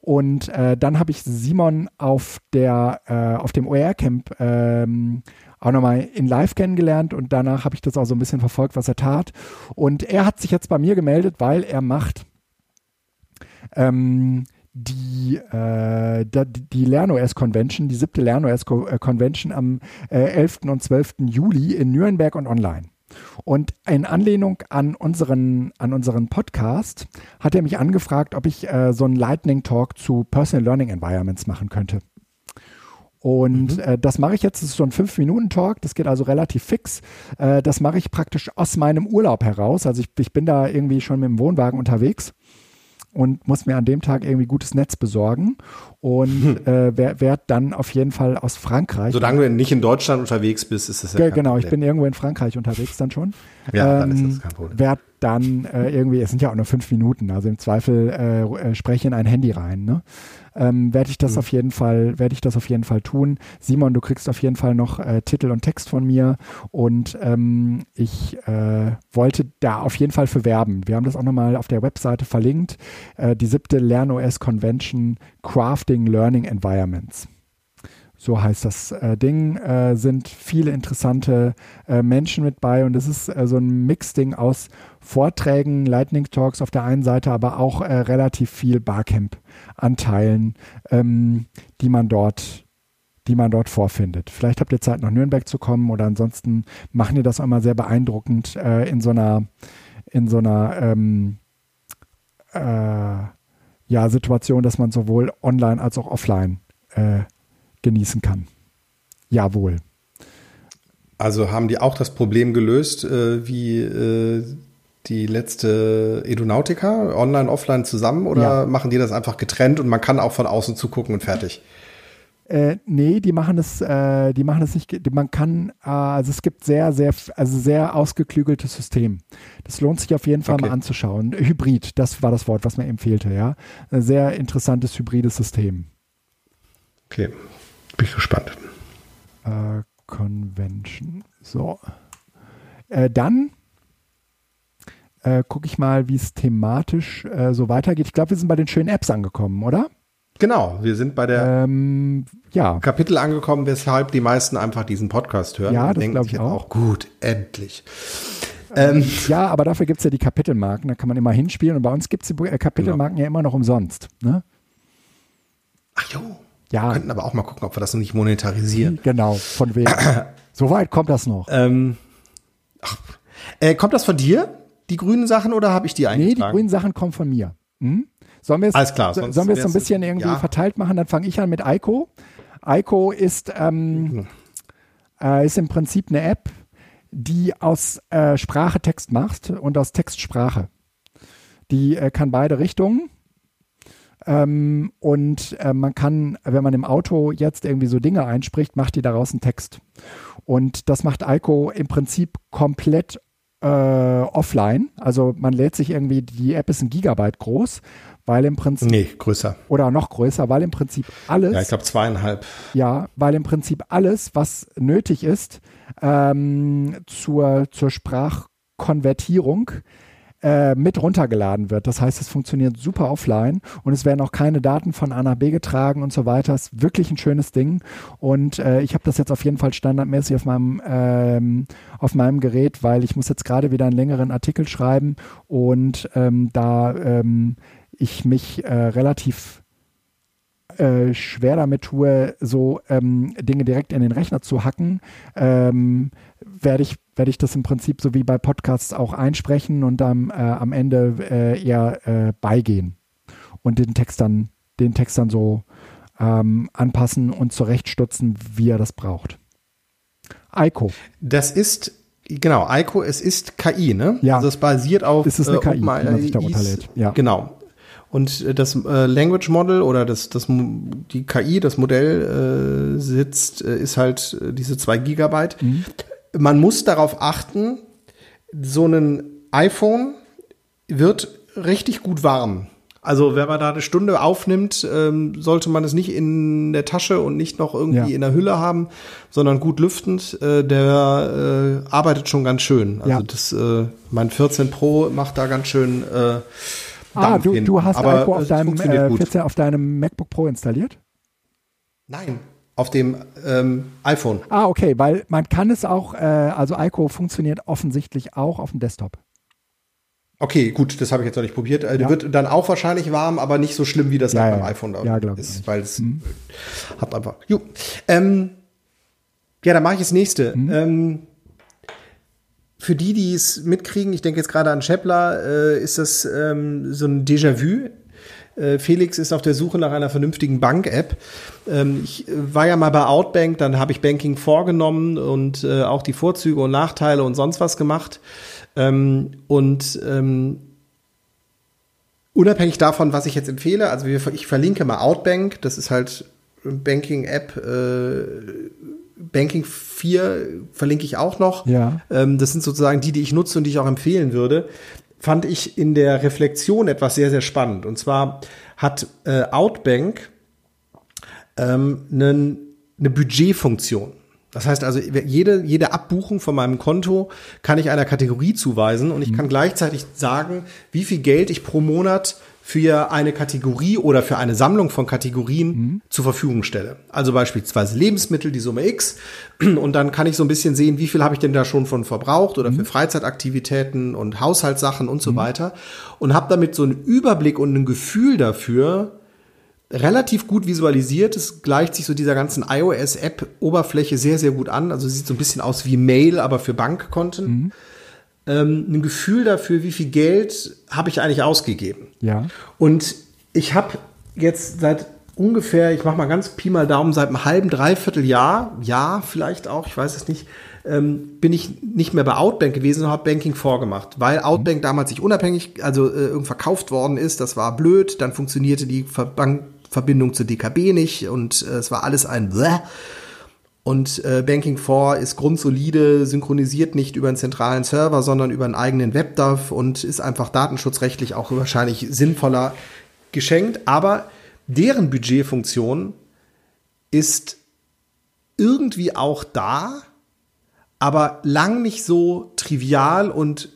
Und äh, dann habe ich Simon auf der äh, auf dem OER-Camp ähm, auch nochmal in Live kennengelernt und danach habe ich das auch so ein bisschen verfolgt, was er tat. Und er hat sich jetzt bei mir gemeldet, weil er macht ähm, die, äh, die LernOS Convention, die siebte LernOS äh, Convention am äh, 11. und 12. Juli in Nürnberg und online. Und in Anlehnung an unseren, an unseren Podcast hat er mich angefragt, ob ich äh, so einen Lightning Talk zu Personal Learning Environments machen könnte. Und äh, das mache ich jetzt, das ist so ein 5-Minuten-Talk, das geht also relativ fix. Äh, das mache ich praktisch aus meinem Urlaub heraus. Also ich, ich bin da irgendwie schon mit dem Wohnwagen unterwegs und muss mir an dem Tag irgendwie gutes Netz besorgen und äh, werde werd dann auf jeden Fall aus Frankreich. Solange du nicht in Deutschland unterwegs bist, ist das ja Ge- kein genau, ich Problem. bin irgendwo in Frankreich unterwegs dann schon. Ja, dann Ähm, ist das kein Problem. Werd dann äh, irgendwie, es sind ja auch nur fünf Minuten, also im Zweifel äh, äh, spreche in ein Handy rein. Ne? Ähm, werde ich das Mhm. auf jeden Fall, werde ich das auf jeden Fall tun. Simon, du kriegst auf jeden Fall noch äh, Titel und Text von mir und ähm, ich äh, wollte da auf jeden Fall für werben. Wir haben das auch nochmal auf der Webseite verlinkt. Äh, die siebte LernOS Convention Crafting Learning Environments. So heißt das äh, Ding, äh, sind viele interessante äh, Menschen mit bei und es ist äh, so ein Mixding aus Vorträgen, Lightning Talks auf der einen Seite, aber auch äh, relativ viel Barcamp-Anteilen, ähm, die man dort die man dort vorfindet. Vielleicht habt ihr Zeit, nach Nürnberg zu kommen oder ansonsten machen die das auch immer sehr beeindruckend äh, in so einer in so einer ähm, äh, ja, Situation, dass man sowohl online als auch offline äh, genießen kann. Jawohl. Also haben die auch das Problem gelöst, äh, wie äh, die letzte Edunautica, online, offline zusammen, oder Ja. machen die das einfach getrennt und man kann auch von außen zugucken und fertig? Äh, nee, die machen es, äh, die machen es nicht. Man kann, äh, also es gibt sehr, sehr, also sehr ausgeklügeltes System. Das lohnt sich auf jeden Fall Okay. mal anzuschauen. Hybrid, das war das Wort, was mir empfehlte, ja. Ein sehr interessantes hybrides System. Okay, bin ich gespannt. Äh, Convention. So. Äh, dann äh, gucke ich mal, wie es thematisch äh, so weitergeht. Ich glaube, wir sind bei den schönen Apps angekommen, oder? Genau, wir sind bei der Ähm, ja. Kapitel angekommen, weshalb die meisten einfach diesen Podcast hören. Ja, das denken glaub sich ich jetzt auch. Gut, endlich. Ähm, Ja, aber dafür gibt es ja die Kapitelmarken, da kann man immer hinspielen und bei uns gibt es die äh, Kapitelmarken ja immer noch umsonst. Ne? ach jo, Ja. wir könnten aber auch mal gucken, ob wir das noch nicht monetarisieren. Genau, von wegen. *coughs* so weit kommt das noch. Ähm, ach, äh, kommt das von dir, die grünen Sachen, oder habe ich die nee, die grünen Sachen kommen von mir. Hm? Sollen wir es Alles klar, sollen wir es so ein bisschen irgendwie ja. verteilt machen? Dann fange ich an mit Aiko. Aiko ist, ähm, äh, ist im Prinzip eine App, die aus äh, Sprache Text macht und aus Text Sprache. Die äh, kann beide Richtungen. Ähm, und äh, man kann, wenn man im Auto jetzt irgendwie so Dinge einspricht, macht die daraus einen Text. Und das macht Aiko im Prinzip komplett äh, offline. Also man lädt sich irgendwie, die App ist ein Gigabyte groß, weil im Prinzip, Nee, größer. oder noch größer, weil im Prinzip alles, Ja, ich glaube zweieinhalb. ja, weil im Prinzip alles, was nötig ist ähm, zur, zur Sprachkonvertierung, äh, mit runtergeladen wird. Das heißt, es funktioniert super offline und es werden auch keine Daten von A nach B getragen und so weiter. Ist wirklich ein schönes Ding. Und äh, ich habe das jetzt auf jeden Fall standardmäßig auf meinem, ähm, auf meinem Gerät, weil ich muss jetzt gerade wieder einen längeren Artikel schreiben und ähm, da ähm, ich mich äh, relativ äh, schwer damit tue, so ähm, Dinge direkt in den Rechner zu hacken, ähm, werde ich, werde ich das im Prinzip so wie bei Podcasts auch einsprechen und am, äh, am Ende äh, eher äh, beigehen und den Text dann, den Text dann so ähm, anpassen und zurechtstutzen, wie er das braucht. Eiko. Das ist Genau, Ico, es ist KI, ne? Ja. Also es basiert auf Es ist eine äh, KI, die man sich da runterlädt, ja. Genau. Und äh, das äh, Language Model oder das, das, die KI, das Modell äh, sitzt, äh, ist halt äh, diese zwei Gigabyte. Mhm. Man muss darauf achten, so ein iPhone wird richtig gut warm. Also wenn man da eine Stunde aufnimmt, ähm, sollte man es nicht in der Tasche und nicht noch irgendwie Ja. in der Hülle haben, sondern gut lüftend. Äh, der äh, arbeitet schon ganz schön. Also Ja. das, äh, mein 14 Pro macht da ganz schön äh, Ah, Dampf du, hinten. du hast Aber auf deinem, funktioniert äh, gut. 14 auf deinem MacBook Pro installiert? Nein, auf dem ähm, iPhone. Ah, okay, weil man kann es auch, äh, also Ico funktioniert offensichtlich auch auf dem Desktop. Okay, gut, das habe ich jetzt noch nicht probiert. Äh, Ja. Wird dann auch wahrscheinlich warm, aber nicht so schlimm, wie das Ja, halt ja. beim iPhone da Ja, glaub ich ist, weil es hat einfach. Jo. Ähm, ja, dann mache ich das nächste. Ähm, für die, die es mitkriegen, ich denke jetzt gerade an Schäppler, äh, ist das ähm, so ein Déjà-vu. Äh, Felix ist auf der Suche nach einer vernünftigen Bank-App. Ähm, ich äh, war ja mal bei Outbank, dann habe ich Banking vorgenommen und äh, auch die Vorzüge und Nachteile und sonst was gemacht. Ähm, und ähm, unabhängig davon, was ich jetzt empfehle, also ich verlinke mal Outbank, das ist halt Banking-App, Banking 4 verlinke ich auch noch. Ja. Das sind sozusagen die, die ich nutze und die ich auch empfehlen würde. Fand ich in der Reflexion etwas sehr, sehr spannend. Und zwar hat äh, Outbank ähm, einen, eine Budgetfunktion. Das heißt also, jede, jede Abbuchung von meinem Konto kann ich einer Kategorie zuweisen und ich kann gleichzeitig sagen, wie viel Geld ich pro Monat für eine Kategorie oder für eine Sammlung von Kategorien zur Verfügung stelle. Also beispielsweise Lebensmittel, die Summe X. *clears throat* Und dann kann ich so ein bisschen sehen, wie viel habe ich denn da schon von verbraucht oder für Freizeitaktivitäten und Haushaltssachen und so weiter. Und habe damit so einen Überblick und ein Gefühl dafür, relativ gut visualisiert. Es gleicht sich so dieser ganzen iOS-App-Oberfläche sehr, sehr gut an. Also sieht so ein bisschen aus wie Mail, aber für Bankkonten. Ähm, ein Gefühl dafür, wie viel Geld habe ich eigentlich ausgegeben. Ja. Und ich habe jetzt seit ungefähr, ich mache mal ganz Pi mal Daumen, seit einem halben, dreiviertel Jahr, ja, vielleicht auch, ich weiß es nicht, ähm, bin ich nicht mehr bei Outbank gewesen, sondern habe Banking vorgemacht, weil Outbank damals nicht unabhängig, also äh, verkauft worden ist, das war blöd, dann funktionierte die Ver Bankverbindung zur DKB nicht und äh, es war alles ein Bläh. Und äh, Banking 4 ist grundsolide, synchronisiert nicht über einen zentralen Server, sondern über einen eigenen WebDAV und ist einfach datenschutzrechtlich auch wahrscheinlich sinnvoller geschenkt. Aber deren Budgetfunktion ist irgendwie auch da, aber lang nicht so trivial und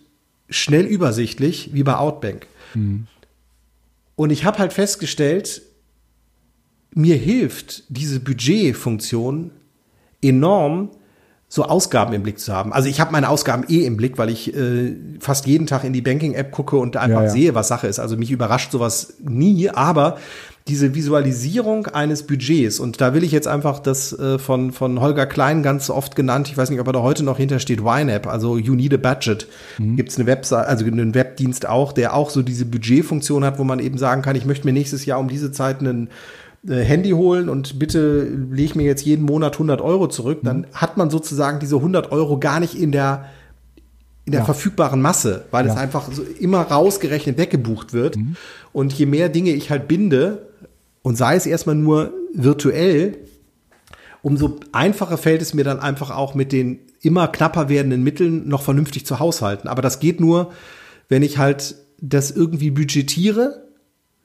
schnell übersichtlich wie bei Outbank. Und ich habe halt festgestellt, mir hilft diese Budgetfunktion enorm, so Ausgaben im Blick zu haben. Also ich habe meine Ausgaben eh im Blick, weil ich äh, fast jeden Tag in die Banking-App gucke und einfach Ja, ja. sehe, was Sache ist. Also mich überrascht sowas nie, aber diese Visualisierung eines Budgets, und da will ich jetzt einfach das äh, von, von Holger Klein ganz oft genannt, ich weiß nicht, ob er da heute noch hintersteht, YNAB, also You Need a Budget. Gibt's eine Webseite, also einen Webdienst auch, der auch so diese Budgetfunktion hat, wo man eben sagen kann, ich möchte mir nächstes Jahr um diese Zeit einen Handy holen und bitte lege mir jetzt jeden Monat 100 Euro zurück, dann hat man sozusagen diese 100 Euro gar nicht in der in der Ja. verfügbaren Masse, weil es Ja. einfach so immer rausgerechnet weggebucht wird. Und je mehr Dinge ich halt binde, und sei es erstmal nur virtuell, umso einfacher fällt es mir dann einfach auch mit den immer knapper werdenden Mitteln noch vernünftig zu haushalten. Aber das geht nur, wenn ich halt das irgendwie budgetiere,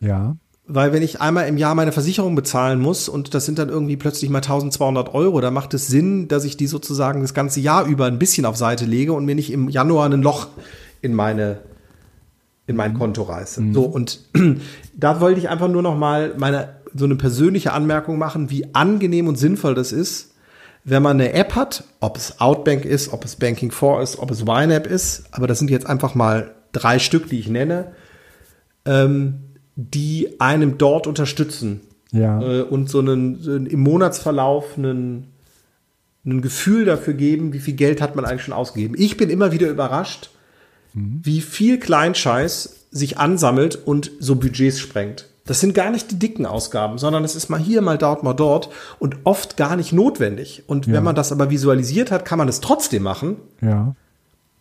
Ja. Weil wenn ich einmal im Jahr meine Versicherung bezahlen muss und das sind dann irgendwie plötzlich mal 1200 Euro, da macht es Sinn, dass ich die sozusagen das ganze Jahr über ein bisschen auf Seite lege und mir nicht im Januar ein Loch in meine in mein Konto reiße. So und *clears throat* da wollte ich einfach nur noch mal meine so eine persönliche Anmerkung machen, wie angenehm und sinnvoll das ist, wenn man eine App hat, ob es Outbank ist, ob es Banking 4 ist, ob es YNAB ist, aber das sind jetzt einfach mal drei Stück, die ich nenne, ähm, die einem dort unterstützen Ja. äh, und so einen, im Monatsverlauf einen, ein Gefühl dafür geben, wie viel Geld hat man eigentlich schon ausgegeben. Ich bin immer wieder überrascht, wie viel Kleinscheiß sich ansammelt und so Budgets sprengt. Das sind gar nicht die dicken Ausgaben, sondern es ist mal hier, mal dort, mal dort und oft gar nicht notwendig. Und Ja. wenn man das aber visualisiert hat, kann man es trotzdem machen. Ja.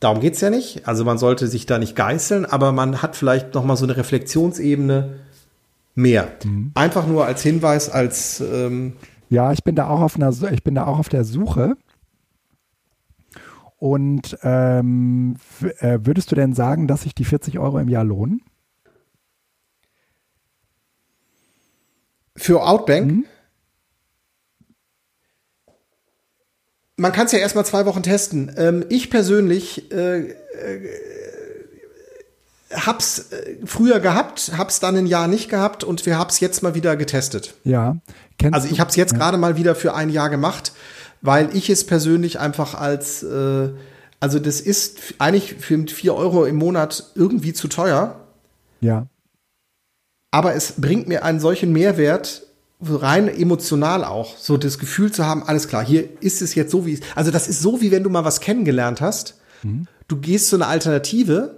Darum geht's ja nicht. Also man sollte sich da nicht geißeln, aber man hat vielleicht noch mal so eine Reflexionsebene mehr. Einfach nur als Hinweis, als ähm, Ja, ich bin da auch auf einer, ich bin da auch auf der Suche. Und ähm, äh, würdest du denn sagen, dass sich die 40 Euro im Jahr lohnen? für Outbank. Mhm. Man kann es ja erstmal zwei Wochen testen. Ähm, ich persönlich äh, äh, hab's äh, früher gehabt, hab's dann ein Jahr nicht gehabt und wir hab's jetzt mal wieder getestet. Ja. Kennst Also ich habe es jetzt ja. gerade mal wieder für ein Jahr gemacht, weil ich es persönlich einfach als, äh, also das ist eigentlich für 4 Euro im Monat irgendwie zu teuer, Ja. aber es bringt mir einen solchen Mehrwert, rein emotional auch, so das Gefühl zu haben, alles klar, hier ist es jetzt so wie es, also das ist so wie wenn du mal was kennengelernt hast, du gehst zu einer Alternative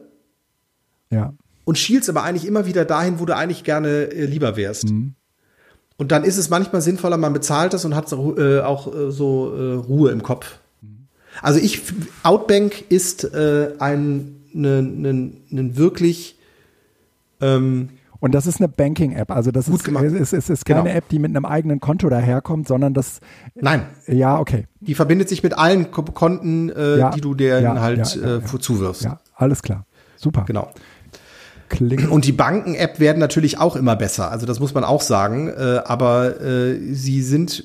Ja. und schielst aber eigentlich immer wieder dahin, wo du eigentlich gerne äh, lieber wärst. Und dann ist es manchmal sinnvoller, man bezahlt das und hat so, äh, auch äh, so äh, Ruhe im Kopf. Also ich, Outbank ist äh, ein, ne, ne, ne wirklich ähm, Und das ist eine Banking-App. Also das Gut ist, gemacht. ist, ist, ist keine Genau. App, die mit einem eigenen Konto daherkommt, sondern das, nein, ja, okay. die verbindet sich mit allen Ko Konten, äh, Ja, die du der ja, halt ja, äh, zuwirfst. Ja, alles klar. Super. Genau. Klingt. Und die Banken-App werden natürlich auch immer besser. Also das muss man auch sagen. Äh, aber äh, sie sind,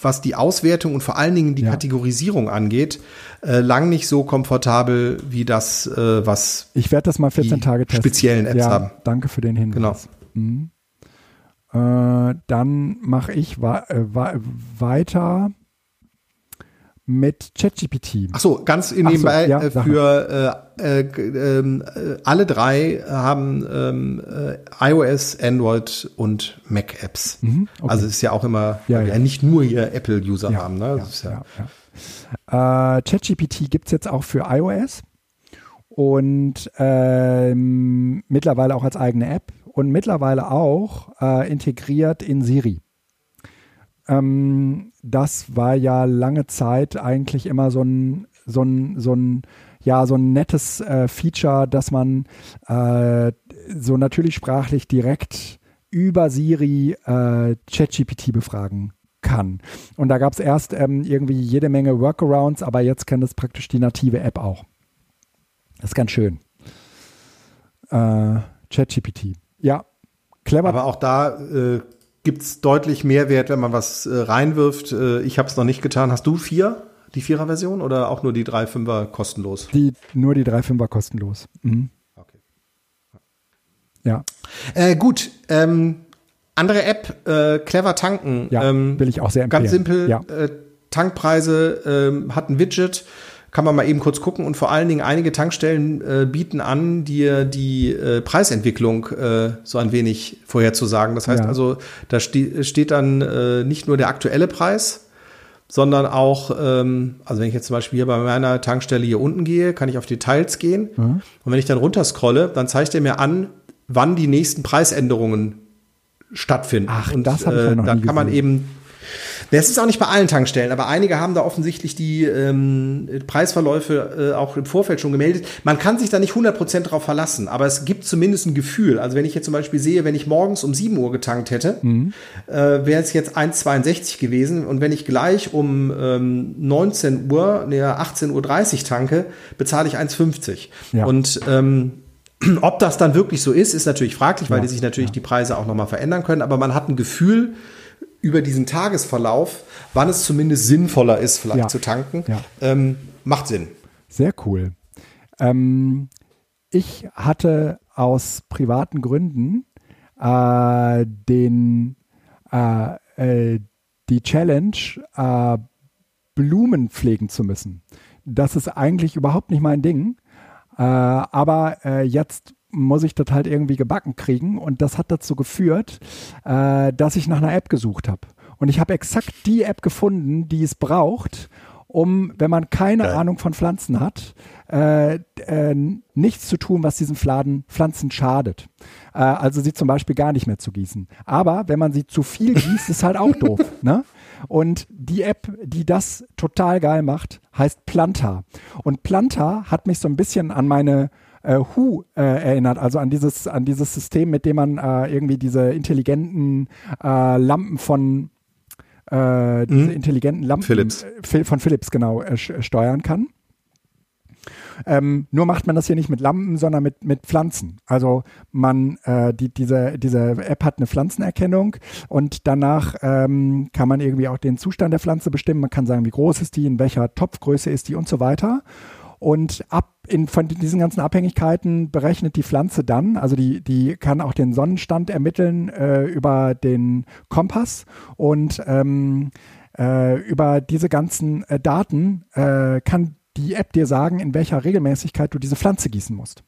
was die Auswertung und vor allen Dingen die Ja. Kategorisierung angeht, äh, lang nicht so komfortabel wie das, was Ich werde das mal 14 die Tage testen. speziellen Apps ja, haben. Danke für den Hinweis. Mhm. Äh, dann mache ich wa wa weiter mit ChatGPT. Ach so, ganz so, nebenbei ja, äh, für äh, äh, ähm, äh, alle drei haben ähm, äh, iOS, Android und Mac Apps. Mhm, okay. Also es ist ja auch immer, Ja, ja. nicht nur hier Apple-User Ja, haben. Ne? Äh, ChatGPT gibt es jetzt auch für iOS und ähm, mittlerweile auch als eigene App und mittlerweile auch integriert in Siri. Ähm, das war ja lange Zeit eigentlich immer so ein, so ein, so ein, ja, so ein nettes äh, Feature, dass man äh, so natürlich sprachlich direkt über Siri äh, ChatGPT befragen kann. Und da gab es erst ähm, irgendwie jede Menge Workarounds, aber jetzt kann das praktisch die native App auch. Das ist ganz schön. Äh, ChatGPT. Ja, clever. Aber auch da äh, gibt es deutlich Mehrwert, wenn man was äh, reinwirft. Äh, ich habe es noch nicht getan. Hast du vier? Die Vierer-Version oder auch nur die 3,5er kostenlos? die, nur die 3,5er kostenlos. Mhm. Okay. Ja, Äh, gut, ähm, andere App, äh, Clever Tanken. ja ähm, will ich auch sehr empfehlen. Ganz simpel, Ja. äh, Tankpreise, ähm, hat ein Widget, kann man mal eben kurz gucken und vor allen Dingen einige Tankstellen äh, bieten an, dir die äh, Preisentwicklung äh, so ein wenig vorherzusagen. Das heißt Ja. also, da ste steht dann äh, nicht nur der aktuelle Preis, sondern auch, ähm, also wenn ich jetzt zum Beispiel hier bei meiner Tankstelle hier unten gehe, kann ich auf Details gehen. Mhm. Und wenn ich dann runterscrolle, dann zeigt er mir an, wann die nächsten Preisänderungen stattfinden. Ach, und das hab ich ja noch dann nie kann man gesehen. eben das ist auch nicht bei allen Tankstellen, aber einige haben da offensichtlich die ähm, Preisverläufe äh, auch im Vorfeld schon gemeldet. Man kann sich da nicht 100% drauf verlassen, aber es gibt zumindest ein Gefühl. Also wenn ich jetzt zum Beispiel sehe, wenn ich morgens um 7 Uhr getankt hätte, Mhm. äh, wäre es jetzt 1,62 gewesen. Und wenn ich gleich um ähm, 19 Uhr, nee, 18.30 Uhr tanke, bezahle ich 1,50. Ja. Und ähm, *clears throat* ob das dann wirklich so ist, ist natürlich fraglich, weil Ja, die sich natürlich die Preise auch nochmal verändern können. Aber man hat ein Gefühl über diesen Tagesverlauf, wann es zumindest sinnvoller ist, vielleicht Ja. zu tanken. Ja. Ähm, macht Sinn. Sehr cool. Ähm, ich hatte aus privaten Gründen äh, den, äh, äh, die Challenge, äh, Blumen pflegen zu müssen. Das ist eigentlich überhaupt nicht mein Ding. Äh, aber äh, jetzt muss ich das halt irgendwie gebacken kriegen und das hat dazu geführt, äh, dass ich nach einer App gesucht habe. Und ich habe exakt die App gefunden, die es braucht, um, wenn man keine Ahnung von Pflanzen hat, äh, äh, nichts zu tun, was diesen Fladen, Pflanzen schadet. Äh, also sie zum Beispiel gar nicht mehr zu gießen. Aber wenn man sie zu viel gießt, ist halt auch doof. *laughs* Ne? Und die App, die das total geil macht, heißt Planta. Und Planta hat mich so ein bisschen an meine äh, Who äh, erinnert, also an dieses, an dieses System, mit dem man äh, irgendwie diese intelligenten äh, Lampen von äh, diese Mhm. intelligenten Lampen Philips. äh, von Philips genau steuern kann. Ähm, nur macht man das hier nicht mit Lampen, sondern mit, mit Pflanzen. Also man, äh, die, diese, diese App hat eine Pflanzenerkennung und danach ähm, kann man irgendwie auch den Zustand der Pflanze bestimmen. Man kann sagen, wie groß ist die, in welcher Topfgröße ist die und so weiter. Und ab in, von diesen ganzen Abhängigkeiten berechnet die Pflanze dann, also die, die kann auch den Sonnenstand ermitteln äh, über den Kompass und ähm, äh, über diese ganzen äh, Daten äh, kann die App dir sagen, in welcher Regelmäßigkeit du diese Pflanze gießen musst.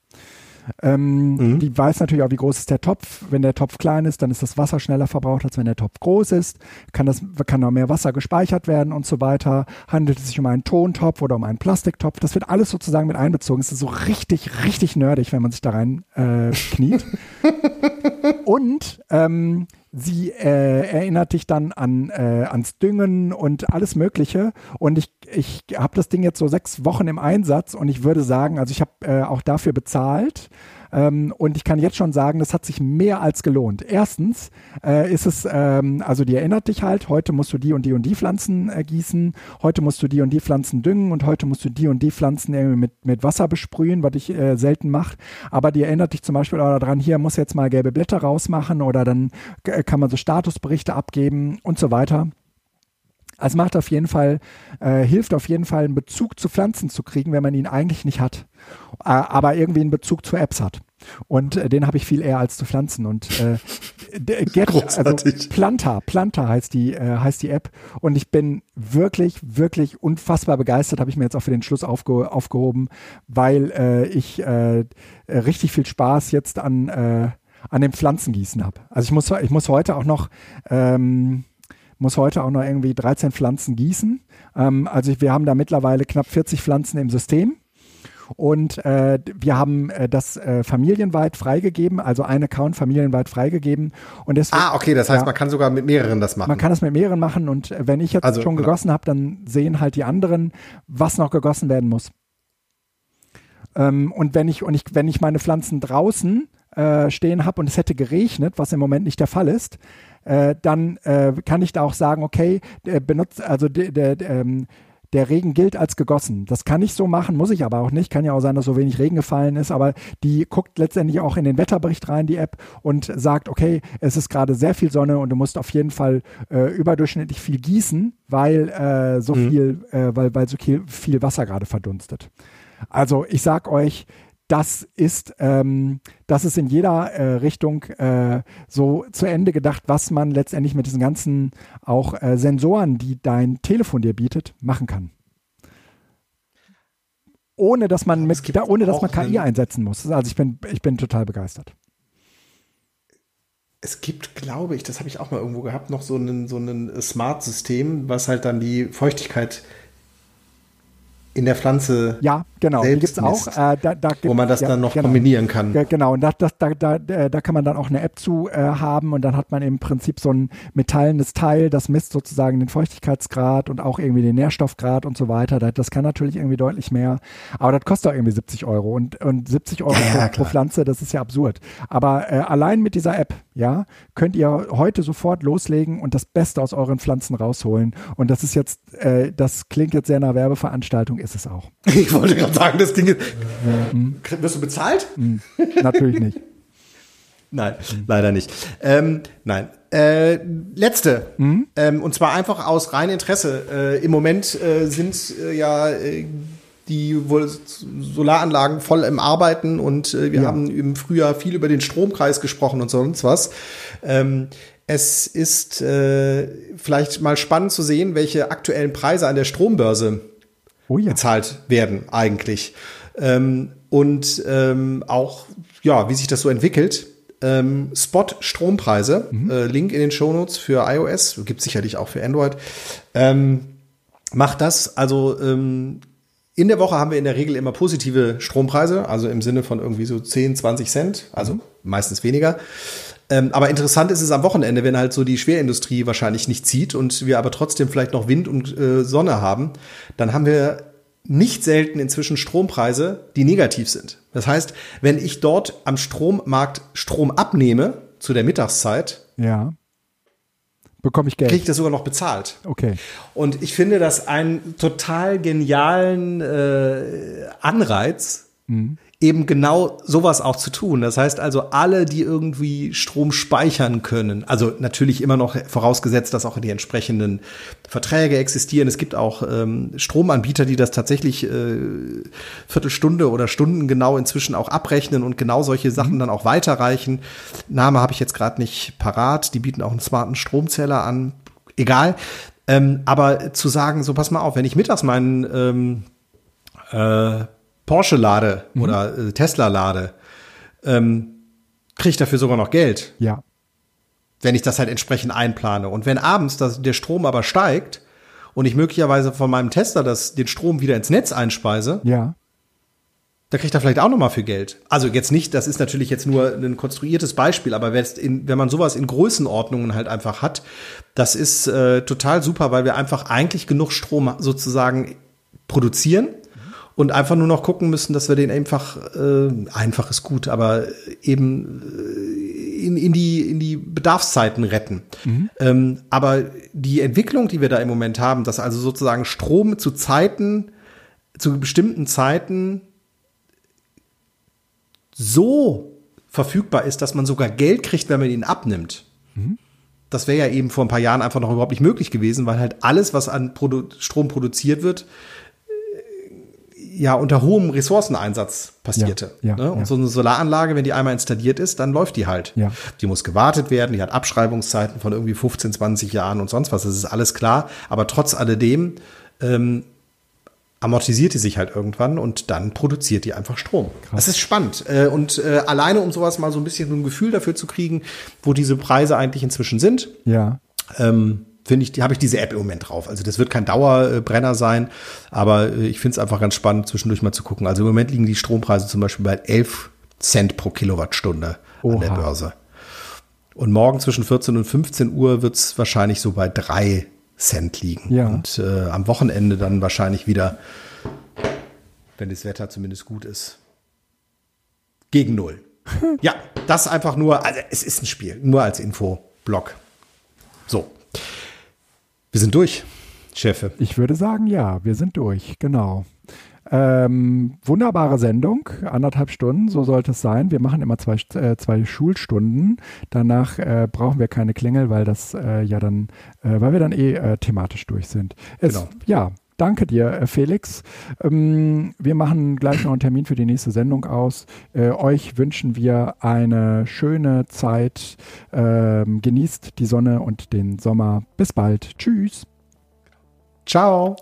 Ähm, Die weiß natürlich auch, wie groß ist der Topf. Wenn der Topf klein ist, dann ist das Wasser schneller verbraucht, als wenn der Topf groß ist. Kann, das, kann noch mehr Wasser gespeichert werden und so weiter. Handelt es sich um einen Tontopf oder um einen Plastiktopf? Das wird alles sozusagen mit einbezogen. Es ist so richtig, richtig nerdig, wenn man sich da rein äh, kniet. *laughs* Und ähm, sie äh, erinnert dich dann an äh, ans Düngen und alles Mögliche. Und ich, ich habe das Ding jetzt so sechs Wochen im Einsatz und ich würde sagen, also ich habe äh, auch dafür bezahlt. Ähm, und ich kann jetzt schon sagen, das hat sich mehr als gelohnt. Erstens äh, ist es, ähm, also die erinnert dich halt, heute musst du die und die und die Pflanzen äh, gießen, heute musst du die und die Pflanzen düngen und heute musst du die und die Pflanzen irgendwie mit, mit Wasser besprühen, was ich äh, selten mache. Aber die erinnert dich zum Beispiel auch daran, hier muss jetzt mal gelbe Blätter rausmachen oder dann äh, kann man so Statusberichte abgeben und so weiter. Also macht auf jeden Fall, äh, hilft auf jeden Fall, einen Bezug zu Pflanzen zu kriegen, wenn man ihn eigentlich nicht hat, äh, aber irgendwie einen Bezug zu Apps hat. Und äh, den habe ich viel eher als zu Pflanzen. Und äh, d- Get, also. Planta, Planta heißt die, äh, heißt die App. Und ich bin wirklich, wirklich unfassbar begeistert, habe ich mir jetzt auch für den Schluss aufge aufgehoben, weil äh, ich äh, richtig viel Spaß jetzt an, äh, an dem Pflanzengießen habe. Also ich muss, ich muss heute auch noch ähm, muss heute auch noch irgendwie 13 Pflanzen gießen. Ähm, also wir haben da mittlerweile knapp 40 Pflanzen im System. Und äh, wir haben äh, das äh, familienweit freigegeben, also ein Account familienweit freigegeben. Und deswegen, Ah, okay, das heißt, Ja. man kann sogar mit mehreren das machen. man kann das mit mehreren machen und äh, wenn ich jetzt Also, schon genau. gegossen habe, dann sehen halt die anderen, was noch gegossen werden muss. Ähm, und wenn ich und ich wenn ich meine Pflanzen draußen äh, stehen habe und es hätte geregnet, was im Moment nicht der Fall ist, äh, dann äh, kann ich da auch sagen, okay, der benutzt also der, der, ähm, der Regen gilt als gegossen. Das kann ich so machen, muss ich aber auch nicht. Kann ja auch sein, dass so wenig Regen gefallen ist, aber die guckt letztendlich auch in den Wetterbericht rein, die App, und sagt, okay, es ist gerade sehr viel Sonne und du musst auf jeden Fall äh, überdurchschnittlich viel gießen, weil äh, so viel, äh, weil, weil so viel, viel Wasser gerade verdunstet. Also ich sag euch, das ist, ähm, das ist in jeder äh, Richtung äh, so zu Ende gedacht, was man letztendlich mit diesen ganzen auch äh, Sensoren, die dein Telefon dir bietet, machen kann. Ohne dass man mit, da, ohne dass man KI einsetzen muss. Also ich bin, ich bin total begeistert. Es gibt, glaube ich, das habe ich auch mal irgendwo gehabt, noch so ein so einen Smart-System, was halt dann die Feuchtigkeit in der Pflanze, Ja, genau. Die Selbst gibt's auch. Äh, da, da, wo man das ja, dann noch genau. kombinieren kann. Genau, und das, das, da, da, äh, da kann man dann auch eine App zu äh, haben und dann hat man im Prinzip so ein metallenes Teil, das misst sozusagen den Feuchtigkeitsgrad und auch irgendwie den Nährstoffgrad und so weiter. Das, das kann natürlich irgendwie deutlich mehr, aber das kostet auch irgendwie 70 Euro und, und 70 Euro Ja, pro, pro. Pflanze, das ist ja absurd. Aber äh, allein mit dieser App, ja, könnt ihr heute sofort loslegen und das Beste aus euren Pflanzen rausholen. Und das ist jetzt, äh, das klingt jetzt sehr nach Werbeveranstaltung, ist es auch. *laughs* Ich wollte gerade sagen, das Ding ist. Wirst du bezahlt? Natürlich nicht. *laughs* Nein, leider nicht. Ähm, nein. Äh, letzte. Ähm, und zwar einfach aus reinem Interesse. Äh, Im Moment äh, sind äh, ja äh, die Solaranlagen voll im Arbeiten und äh, wir Ja. haben im Frühjahr viel über den Stromkreis gesprochen und sonst was. Ähm, es ist vielleicht mal spannend zu sehen, welche aktuellen Preise an der Strombörse Oh ja. bezahlt werden eigentlich. Ähm, und ähm, auch, ja, wie sich das so entwickelt. Ähm, Spot-Strompreise, äh, Link in den Shownotes für iOS, gibt sicherlich auch für Android. Ähm, macht das, also ähm, in der Woche haben wir in der Regel immer positive Strompreise, also im Sinne von irgendwie so 10, 20 Cent, also meistens weniger. Ähm, aber interessant ist es am Wochenende, wenn halt so die Schwerindustrie wahrscheinlich nicht zieht und wir aber trotzdem vielleicht noch Wind und äh, Sonne haben, dann haben wir nicht selten inzwischen Strompreise, die negativ sind. Das heißt, wenn ich dort am Strommarkt Strom abnehme zu der Mittagszeit, Ja. Bekomme ich Geld. kriege ich das sogar noch bezahlt. okay. Und ich finde das einen total genialen äh, Anreiz, eben genau sowas auch zu tun. Das heißt also, alle, die irgendwie Strom speichern können, also natürlich immer noch vorausgesetzt, dass auch die entsprechenden Verträge existieren. Es gibt auch ähm, Stromanbieter, die das tatsächlich äh, Viertelstunde oder Stunden genau inzwischen auch abrechnen und genau solche Sachen dann auch weiterreichen. Name habe ich jetzt gerade nicht parat. Die bieten auch einen smarten Stromzähler an. Egal. Ähm, aber zu sagen, so pass mal auf, wenn ich mittags meinen ähm, äh, Porsche lade oder äh, Tesla lade, ähm, kriege ich dafür sogar noch Geld, Ja. wenn ich das halt entsprechend einplane. Und wenn abends das, der Strom aber steigt und ich möglicherweise von meinem Tesla das, den Strom wieder ins Netz einspeise, Ja. da kriegt er vielleicht auch noch mal für Geld. Also jetzt nicht, das ist natürlich jetzt nur ein konstruiertes Beispiel, aber in, wenn man sowas in Größenordnungen halt einfach hat, das ist äh, total super, weil wir einfach eigentlich genug Strom sozusagen produzieren und einfach nur noch gucken müssen, dass wir den einfach, äh, einfach ist gut, aber eben äh, in, in, die, in die Bedarfszeiten retten. Ähm, aber die Entwicklung, die wir da im Moment haben, dass also sozusagen Strom zu Zeiten, zu bestimmten Zeiten so verfügbar ist, dass man sogar Geld kriegt, wenn man ihn abnimmt. Das wäre ja eben vor ein paar Jahren einfach noch überhaupt nicht möglich gewesen, weil halt alles, was an Produ Strom produziert wird, ja unter hohem Ressourceneinsatz passierte. Ja, ja, ne? Und ja. so eine Solaranlage, wenn die einmal installiert ist, dann läuft die halt. Ja. Die muss gewartet werden, die hat Abschreibungszeiten von irgendwie 15, 20 Jahren und sonst was. Das ist alles klar. Aber trotz alledem ähm, amortisiert die sich halt irgendwann und dann produziert die einfach Strom. Das ist spannend. Äh, Und äh, alleine, um sowas mal so ein bisschen so ein Gefühl dafür zu kriegen, wo diese Preise eigentlich inzwischen sind, Ja. ähm, finde ich, die habe ich diese App im Moment drauf. Also das wird kein Dauerbrenner sein, aber äh, ich finde es einfach ganz spannend, zwischendurch mal zu gucken. Also im Moment liegen die Strompreise zum Beispiel bei 11 Cent pro Kilowattstunde an der Oha. Börse. Und morgen zwischen 14 und 15 Uhr wird es wahrscheinlich so bei 3 Cent liegen. Ja. Und äh, am Wochenende dann wahrscheinlich wieder, wenn das Wetter zumindest gut ist, gegen Null. *laughs* ja, das einfach nur, also es ist ein Spiel, nur als Info-Blog. So. Wir sind durch, Chefe. Ich würde sagen, ja, wir sind durch, genau. Ähm, wunderbare Sendung, anderthalb Stunden, so sollte es sein. Wir machen immer zwei, äh, zwei Schulstunden. Danach äh, brauchen wir keine Klingel, weil das äh, ja dann, äh, weil wir dann eh äh, thematisch durch sind. Es, Genau. Ja, danke dir, äh, Felix. Ähm, wir machen gleich noch einen Termin für die nächste Sendung aus. Äh, euch wünschen wir eine schöne Zeit. Ähm, genießt die Sonne und den Sommer. Bis bald. Tschüss. Ciao.